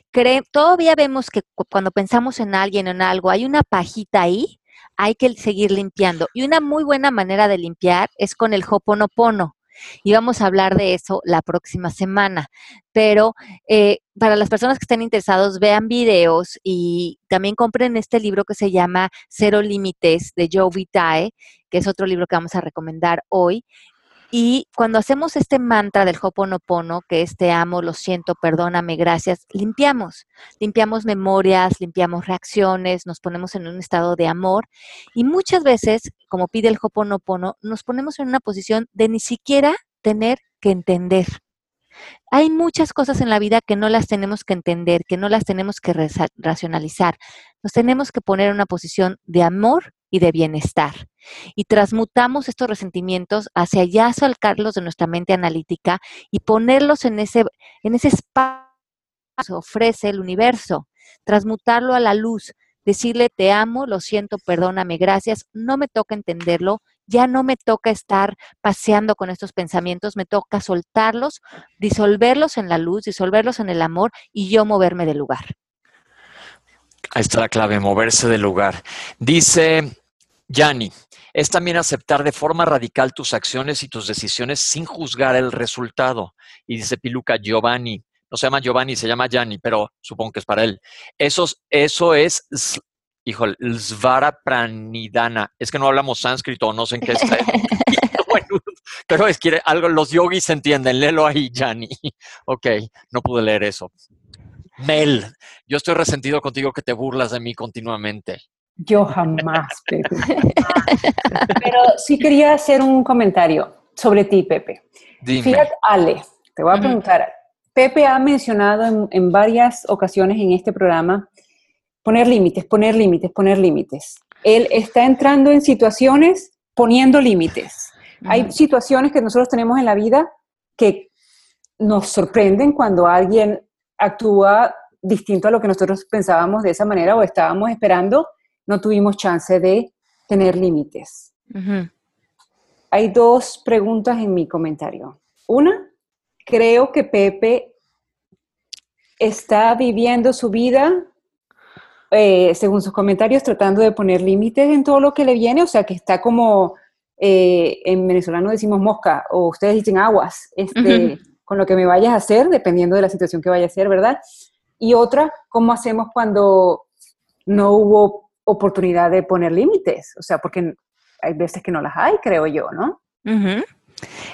todavía vemos que cuando pensamos en alguien en algo hay una pajita ahí, hay que seguir limpiando. Y una muy buena manera de limpiar es con el Hoponopono. Y vamos a hablar de eso la próxima semana. Pero eh, para las personas que estén interesados, vean videos y también compren este libro que se llama Cero Límites de Joe Vitae, que es otro libro que vamos a recomendar hoy. Y cuando hacemos este mantra del Hoponopono, que es te amo, lo siento, perdóname, gracias, limpiamos. Limpiamos memorias, limpiamos reacciones, nos ponemos en un estado de amor. Y muchas veces, como pide el Hoponopono, nos ponemos en una posición de ni siquiera tener que entender. Hay muchas cosas en la vida que no las tenemos que entender, que no las tenemos que racionalizar. Nos tenemos que poner en una posición de amor y de bienestar. Y transmutamos estos resentimientos hacia allá, sacarlos de nuestra mente analítica y ponerlos en ese, en ese espacio que ofrece el universo, transmutarlo a la luz, decirle te amo, lo siento, perdóname, gracias, no me toca entenderlo, ya no me toca estar paseando con estos pensamientos, me toca soltarlos, disolverlos en la luz, disolverlos en el amor y yo moverme del lugar. Ahí está la clave, moverse del lugar. Dice Yanni, es también aceptar de forma radical tus acciones y tus decisiones sin juzgar el resultado. Y dice Piluca, Giovanni, no se llama Giovanni, se llama Yanni, pero supongo que es para él. Eso, eso es, híjole, Svara Pranidana. Es que no hablamos sánscrito, no sé en qué está. pero es que algo, los yogis entienden, léelo ahí, Yanni. Ok, no pude leer eso. Mel, yo estoy resentido contigo que te burlas de mí continuamente. Yo jamás, Pepe. Pero sí quería hacer un comentario sobre ti, Pepe. Dime. Fíjate, Ale, te voy a preguntar. Pepe ha mencionado en, varias ocasiones en este programa poner límites, poner límites, poner límites. Él está entrando en situaciones poniendo límites. Hay situaciones que nosotros tenemos en la vida que nos sorprenden cuando alguien actúa distinto a lo que nosotros pensábamos de esa manera o estábamos esperando, no tuvimos chance de tener límites. Hay dos preguntas en mi comentario. Una, creo que Pepe está viviendo su vida, eh, según sus comentarios, tratando de poner límites en todo lo que le viene, o sea, que está como, eh, en venezolano decimos mosca, o ustedes dicen aguas, este, con lo que me vayas a hacer, dependiendo de la situación que vaya a ser, ¿verdad? Y otra, ¿cómo hacemos cuando no hubo oportunidad de poner límites? O sea, porque hay veces que no las hay, creo yo, ¿no?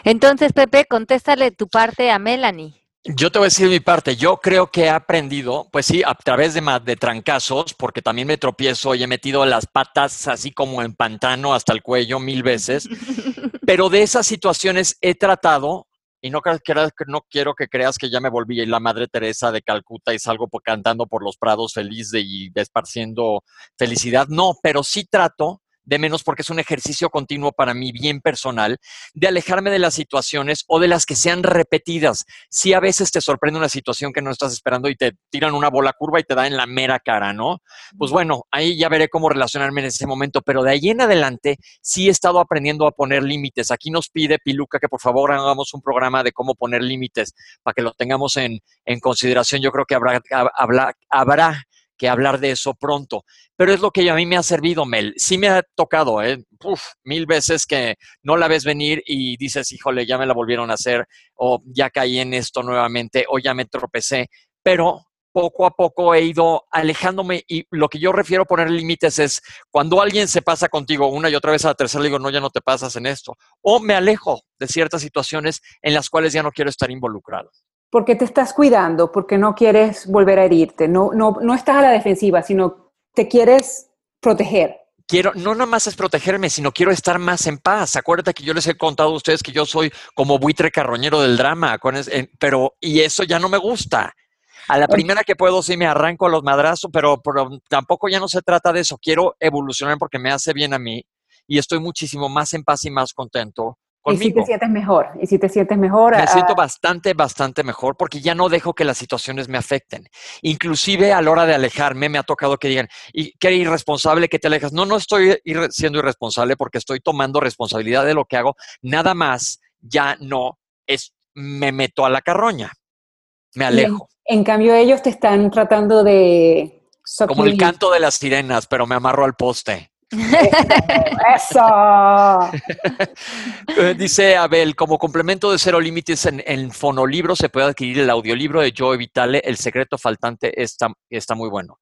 Entonces, Pepe, contéstale tu parte a Melanie. Yo te voy a decir mi parte. Yo creo que he aprendido, pues sí, a través de, de trancazos, porque también me tropiezo y he metido las patas así como en pantano hasta el cuello mil veces. Pero de esas situaciones he tratado y no, no quiero que creas que ya me volví la Madre Teresa de Calcuta y salgo cantando por los prados feliz de, y esparciendo felicidad. No, pero sí trato de menos porque es un ejercicio continuo para mí bien personal, de alejarme de las situaciones o de las que sean repetidas. Si a veces te sorprende una situación que no estás esperando y te tiran una bola curva y te da en la mera cara, ¿no? Pues bueno, ahí ya veré cómo relacionarme en ese momento, pero de ahí en adelante sí he estado aprendiendo a poner límites. Aquí nos pide Piluca que por favor hagamos un programa de cómo poner límites para que lo tengamos en, en consideración. Yo creo que habrá, habrá, habrá hablar de eso pronto. Pero es lo que a mí me ha servido, Mel. Sí me ha tocado, ¿eh? mil veces que no la ves venir y dices, híjole, ya me la volvieron a hacer, o ya caí en esto nuevamente, o ya me tropecé. Pero poco a poco he ido alejándome y lo que yo refiero poner límites es cuando alguien se pasa contigo una y otra vez a la tercera, le digo, no, ya no te pasas en esto. O me alejo de ciertas situaciones en las cuales ya no quiero estar involucrado porque te estás cuidando, porque no quieres volver a herirte, no, no, no estás a la defensiva, sino te quieres proteger. Quiero, no nada más es protegerme, sino quiero estar más en paz. Acuérdate que yo les he contado a ustedes que yo soy como buitre carroñero del drama, pero, y eso ya no me gusta. A la primera que puedo sí me arranco a los madrazos, pero, pero tampoco ya no se trata de eso. Quiero evolucionar porque me hace bien a mí y estoy muchísimo más en paz y más contento y si te sientes mejor, y si te sientes mejor. Me siento bastante, bastante mejor porque ya no dejo que las situaciones me afecten. Inclusive a la hora de alejarme me ha tocado que digan, y qué irresponsable que te alejas. No, no estoy siendo irresponsable porque estoy tomando responsabilidad de lo que hago. Nada más ya no es, me meto a la carroña. Me alejo. En, cambio ellos te están tratando de... Como el canto de las sirenas, pero me amarro al poste. ¡Eso! Eh, Dice Abel, como complemento de Cero Límites en el fonolibro se puede adquirir el audiolibro de Joe Vitale, El secreto faltante, está, está muy bueno.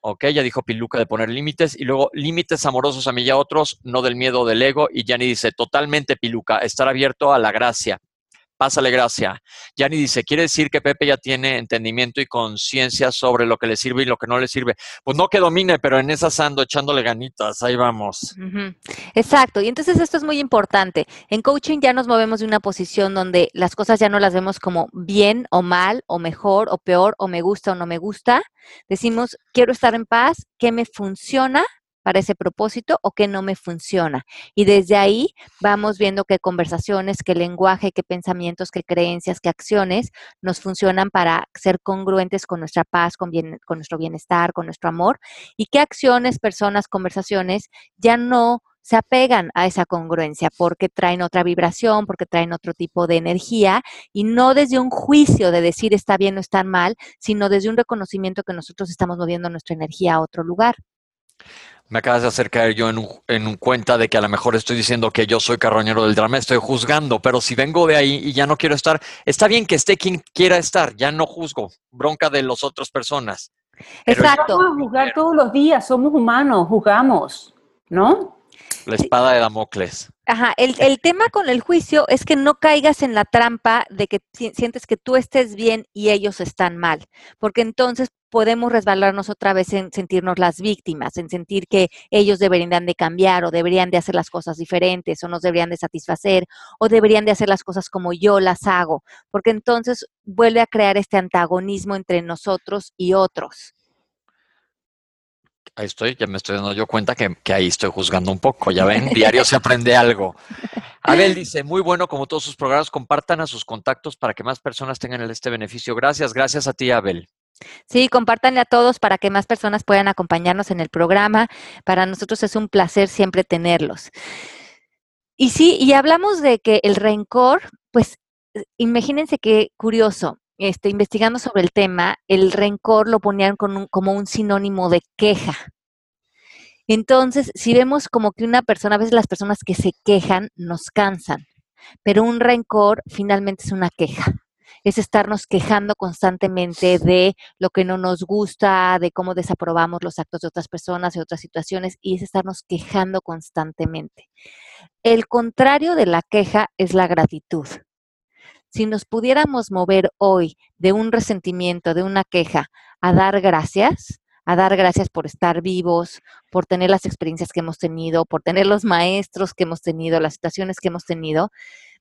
Ok, ya dijo Piluca de poner límites. Y luego, límites amorosos a mí y a otros, no del miedo del ego. Y Yanni dice, totalmente Piluca, estar abierto a la gracia. Pásale gracia. Yanni dice, quiere decir que Pepe ya tiene entendimiento y conciencia sobre lo que le sirve y lo que no le sirve. Pues no que domine, pero en esas ando echándole ganitas. Ahí vamos. Exacto, y entonces esto es muy importante. En coaching ya nos movemos de una posición donde las cosas ya no las vemos como bien o mal, o mejor o peor, o me gusta o no me gusta. Decimos, quiero estar en paz, ¿qué me funciona para ese propósito o qué no me funciona? Y desde ahí vamos viendo qué conversaciones, qué lenguaje, qué pensamientos, qué creencias, qué acciones nos funcionan para ser congruentes con nuestra paz, con, bien- con nuestro bienestar, con nuestro amor, y qué acciones, personas, conversaciones ya no se apegan a esa congruencia porque traen otra vibración, porque traen otro tipo de energía y no desde un juicio de decir está bien o está mal, sino desde un reconocimiento que nosotros estamos moviendo nuestra energía a otro lugar. Me acabas de hacer caer yo en un, en un cuenta de que a lo mejor estoy diciendo que yo soy carroñero del drama, estoy juzgando, pero si vengo de ahí y ya no quiero estar, está bien que esté quien quiera estar, ya no juzgo, bronca de las otras personas. Exacto. Vamos a juzgar todos los días, somos humanos, juzgamos, ¿no? La espada de Damocles. Ajá, el, el tema con el juicio es que no caigas en la trampa de que si- sientes que tú estés bien y ellos están mal, porque entonces podemos resbalarnos otra vez en sentirnos las víctimas, en sentir que ellos deberían de cambiar o deberían de hacer las cosas diferentes o nos deberían de satisfacer o deberían de hacer las cosas como yo las hago, porque entonces vuelve a crear este antagonismo entre nosotros y otros. Ahí estoy, ya me estoy dando yo cuenta que, que ahí estoy juzgando un poco. Ya ven, diario se aprende algo. Abel dice, muy bueno, como todos sus programas, compartan a sus contactos para que más personas tengan este beneficio. Gracias, gracias a ti, Abel. Sí, compártanle a todos para que más personas puedan acompañarnos en el programa. Para nosotros es un placer siempre tenerlos. Y sí, y hablamos de que el rencor, pues eh, imagínense qué curioso, este, investigando sobre el tema, el rencor lo ponían con un- como un sinónimo de queja. Entonces, si vemos como que una persona, a veces las personas que se quejan nos cansan, pero un rencor finalmente es una queja. Es estarnos quejando constantemente de lo que no nos gusta, de cómo desaprobamos los actos de otras personas y otras situaciones, y es estarnos quejando constantemente. El contrario de la queja es la gratitud. Si nos pudiéramos mover hoy de un resentimiento, de una queja, a dar gracias, a dar gracias por estar vivos, por tener las experiencias que hemos tenido, por tener los maestros que hemos tenido, las situaciones que hemos tenido,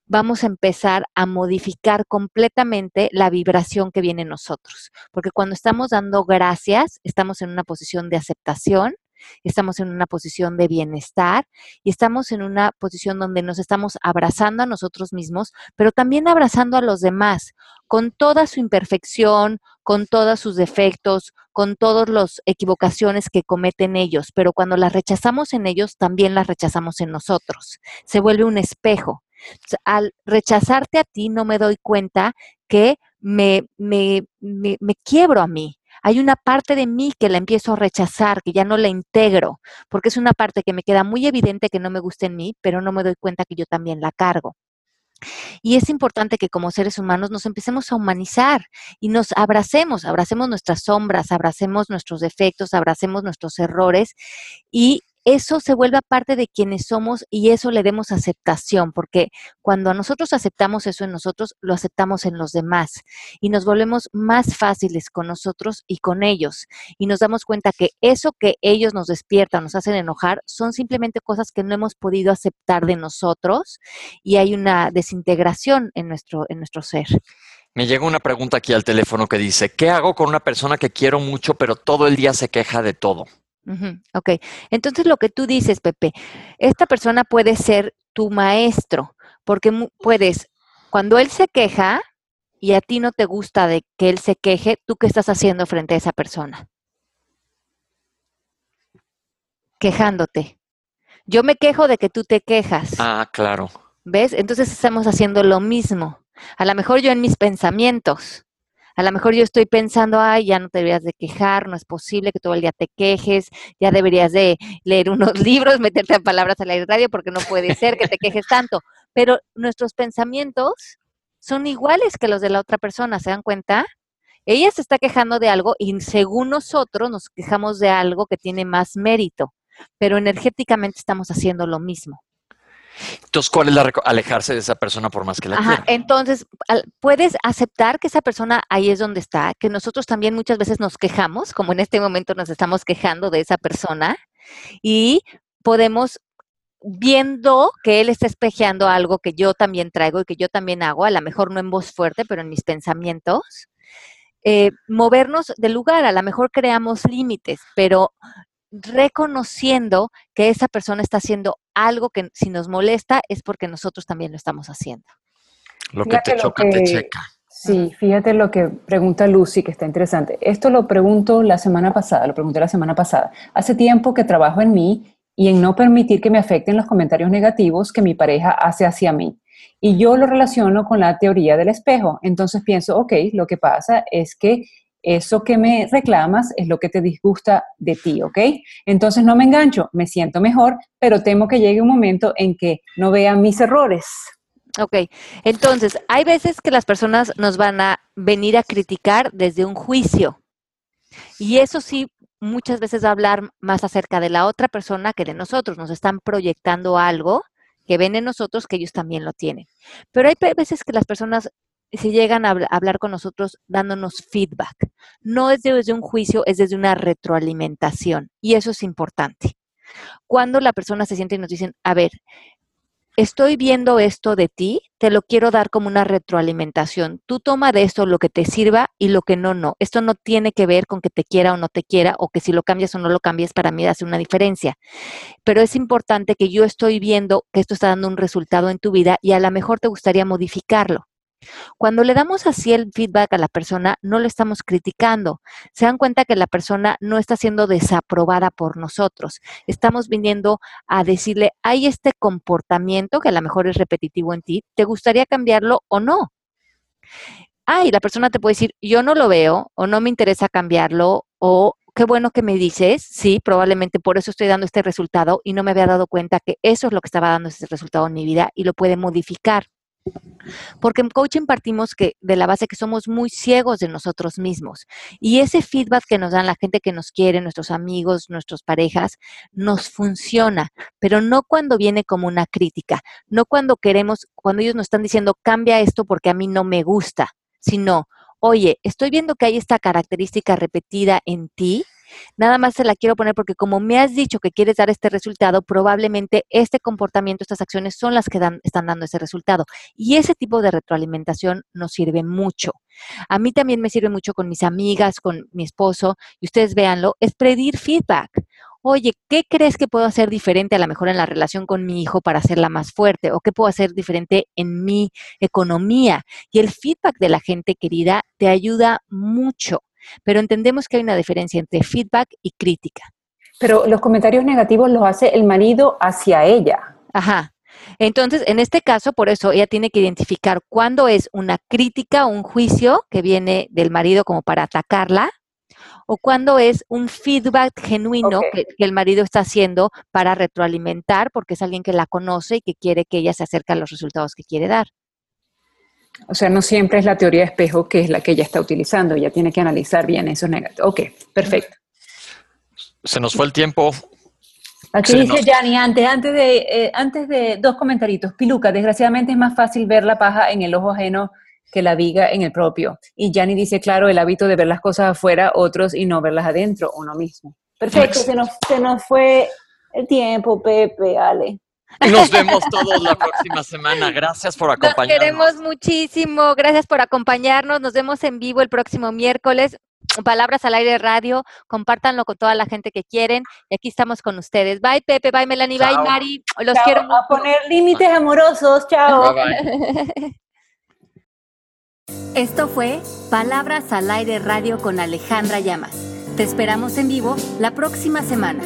vamos a empezar a modificar completamente la vibración que viene en nosotros. Porque cuando estamos dando gracias, estamos en una posición de aceptación, estamos en una posición de bienestar y estamos en una posición donde nos estamos abrazando a nosotros mismos, pero también abrazando a los demás, con toda su imperfección, con todos sus defectos, con todas las equivocaciones que cometen ellos, pero cuando las rechazamos en ellos, también las rechazamos en nosotros. Se vuelve un espejo. Al rechazarte a ti, no me doy cuenta que me, me, me, me quiebro a mí. Hay una parte de mí que la empiezo a rechazar, que ya no la integro, porque es una parte que me queda muy evidente que no me gusta en mí, pero no me doy cuenta que yo también la cargo. Y es importante que como seres humanos nos empecemos a humanizar y nos abracemos, abracemos nuestras sombras, abracemos nuestros defectos, abracemos nuestros errores y eso se vuelva parte de quienes somos y eso le demos aceptación, porque cuando nosotros aceptamos eso en nosotros, lo aceptamos en los demás y nos volvemos más fáciles con nosotros y con ellos. Y nos damos cuenta que eso que ellos nos despiertan, nos hacen enojar, son simplemente cosas que no hemos podido aceptar de nosotros y hay una desintegración en nuestro, en nuestro ser. Me llega una pregunta aquí al teléfono que dice, ¿qué hago con una persona que quiero mucho, pero todo el día se queja de todo? Ok, entonces lo que tú dices, Pepe, esta persona puede ser tu maestro, porque puedes, cuando él se queja y a ti no te gusta de que él se queje, ¿tú qué estás haciendo frente a esa persona? Quejándote. Yo me quejo de que tú te quejas. Ah, claro. ¿Ves? Entonces estamos haciendo lo mismo. A lo mejor yo en mis pensamientos. A lo mejor yo estoy pensando, ay, ya no te deberías de quejar, no es posible que todo el día te quejes, ya deberías de leer unos libros, meterte a palabras al aire radio porque no puede ser que te quejes tanto. Pero nuestros pensamientos son iguales que los de la otra persona, ¿se dan cuenta? Ella se está quejando de algo y según nosotros nos quejamos de algo que tiene más mérito, pero energéticamente estamos haciendo lo mismo. Entonces, ¿cuál es la alejarse de esa persona por más que la Ajá, Entonces, puedes aceptar que esa persona ahí es donde está, que nosotros también muchas veces nos quejamos, como en este momento nos estamos quejando de esa persona, y podemos viendo que él está espejeando algo que yo también traigo y que yo también hago, a lo mejor no en voz fuerte, pero en mis pensamientos, eh, movernos del lugar, a lo mejor creamos límites, pero reconociendo que esa persona está haciendo algo que si nos molesta es porque nosotros también lo estamos haciendo. Lo que te choca, te checa. Sí, fíjate lo que pregunta Lucy, que está interesante. Esto lo pregunto la semana pasada, lo pregunté la semana pasada. Hace tiempo que trabajo en mí y en no permitir que me afecten los comentarios negativos que mi pareja hace hacia mí. Y yo lo relaciono con la teoría del espejo. Entonces pienso, ok, lo que pasa es que eso que me reclamas es lo que te disgusta de ti, ¿ok? Entonces no me engancho, me siento mejor, pero temo que llegue un momento en que no vea mis errores. Ok, entonces hay veces que las personas nos van a venir a criticar desde un juicio. Y eso sí, muchas veces va a hablar más acerca de la otra persona que de nosotros. Nos están proyectando algo que ven en nosotros que ellos también lo tienen. Pero hay veces que las personas se llegan a hablar con nosotros dándonos feedback. No es desde un juicio, es desde una retroalimentación. Y eso es importante. Cuando la persona se siente y nos dicen, a ver, estoy viendo esto de ti, te lo quiero dar como una retroalimentación. Tú toma de esto lo que te sirva y lo que no, no. Esto no tiene que ver con que te quiera o no te quiera o que si lo cambias o no lo cambies para mí hace una diferencia. Pero es importante que yo estoy viendo que esto está dando un resultado en tu vida y a lo mejor te gustaría modificarlo. Cuando le damos así el feedback a la persona, no lo estamos criticando. Se dan cuenta que la persona no está siendo desaprobada por nosotros. Estamos viniendo a decirle, hay este comportamiento que a lo mejor es repetitivo en ti, ¿te gustaría cambiarlo o no? Ay, la persona te puede decir, yo no lo veo o no me interesa cambiarlo o qué bueno que me dices, sí, probablemente por eso estoy dando este resultado y no me había dado cuenta que eso es lo que estaba dando ese resultado en mi vida y lo puede modificar. Porque en coaching partimos que, de la base que somos muy ciegos de nosotros mismos. Y ese feedback que nos dan la gente que nos quiere, nuestros amigos, nuestras parejas, nos funciona, pero no cuando viene como una crítica, no cuando queremos, cuando ellos nos están diciendo, cambia esto porque a mí no me gusta, sino, oye, estoy viendo que hay esta característica repetida en ti Nada más se la quiero poner porque como me has dicho que quieres dar este resultado, probablemente este comportamiento, estas acciones son las que están dando ese resultado. Y ese tipo de retroalimentación nos sirve mucho. A mí también me sirve mucho con mis amigas, con mi esposo, y ustedes véanlo, es pedir feedback. Oye, ¿qué crees que puedo hacer diferente a lo mejor en la relación con mi hijo para hacerla más fuerte? ¿O qué puedo hacer diferente en mi economía? Y el feedback de la gente querida te ayuda mucho pero entendemos que hay una diferencia entre feedback y crítica. Pero los comentarios negativos los hace el marido hacia ella. Ajá. Entonces, en este caso, por eso ella tiene que identificar cuándo es una crítica o un juicio que viene del marido como para atacarla, o cuándo es un feedback genuino que, el marido está haciendo para retroalimentar, porque es alguien que la conoce y que quiere que ella se acerque a los resultados que quiere dar. O sea, no siempre es la teoría de espejo que es la que ella está utilizando, ella tiene que analizar bien esos negativos. Ok, perfecto. Se nos fue el tiempo. Aquí dice Yanni, antes, antes, de, eh, antes de dos comentaritos. Piluca, desgraciadamente es más fácil ver la paja en el ojo ajeno que la viga en el propio. Y Yanni dice, claro, el hábito de ver las cosas afuera, otros, y no verlas adentro, uno mismo. Perfecto, se nos, se nos fue el tiempo, Pepe, Ale. Nos vemos todos la próxima semana. Gracias por acompañarnos. Nos queremos muchísimo. Gracias por acompañarnos. Nos vemos en vivo el próximo miércoles. Palabras al aire radio. Compártanlo con toda la gente que quieren. Y aquí estamos con ustedes. Bye, Pepe. Bye, Melanie. Bye, Mari. Los quiero. A poner límites amorosos. Chao. Esto fue Palabras al aire radio con Alejandra Llamas. Te esperamos en vivo la próxima semana.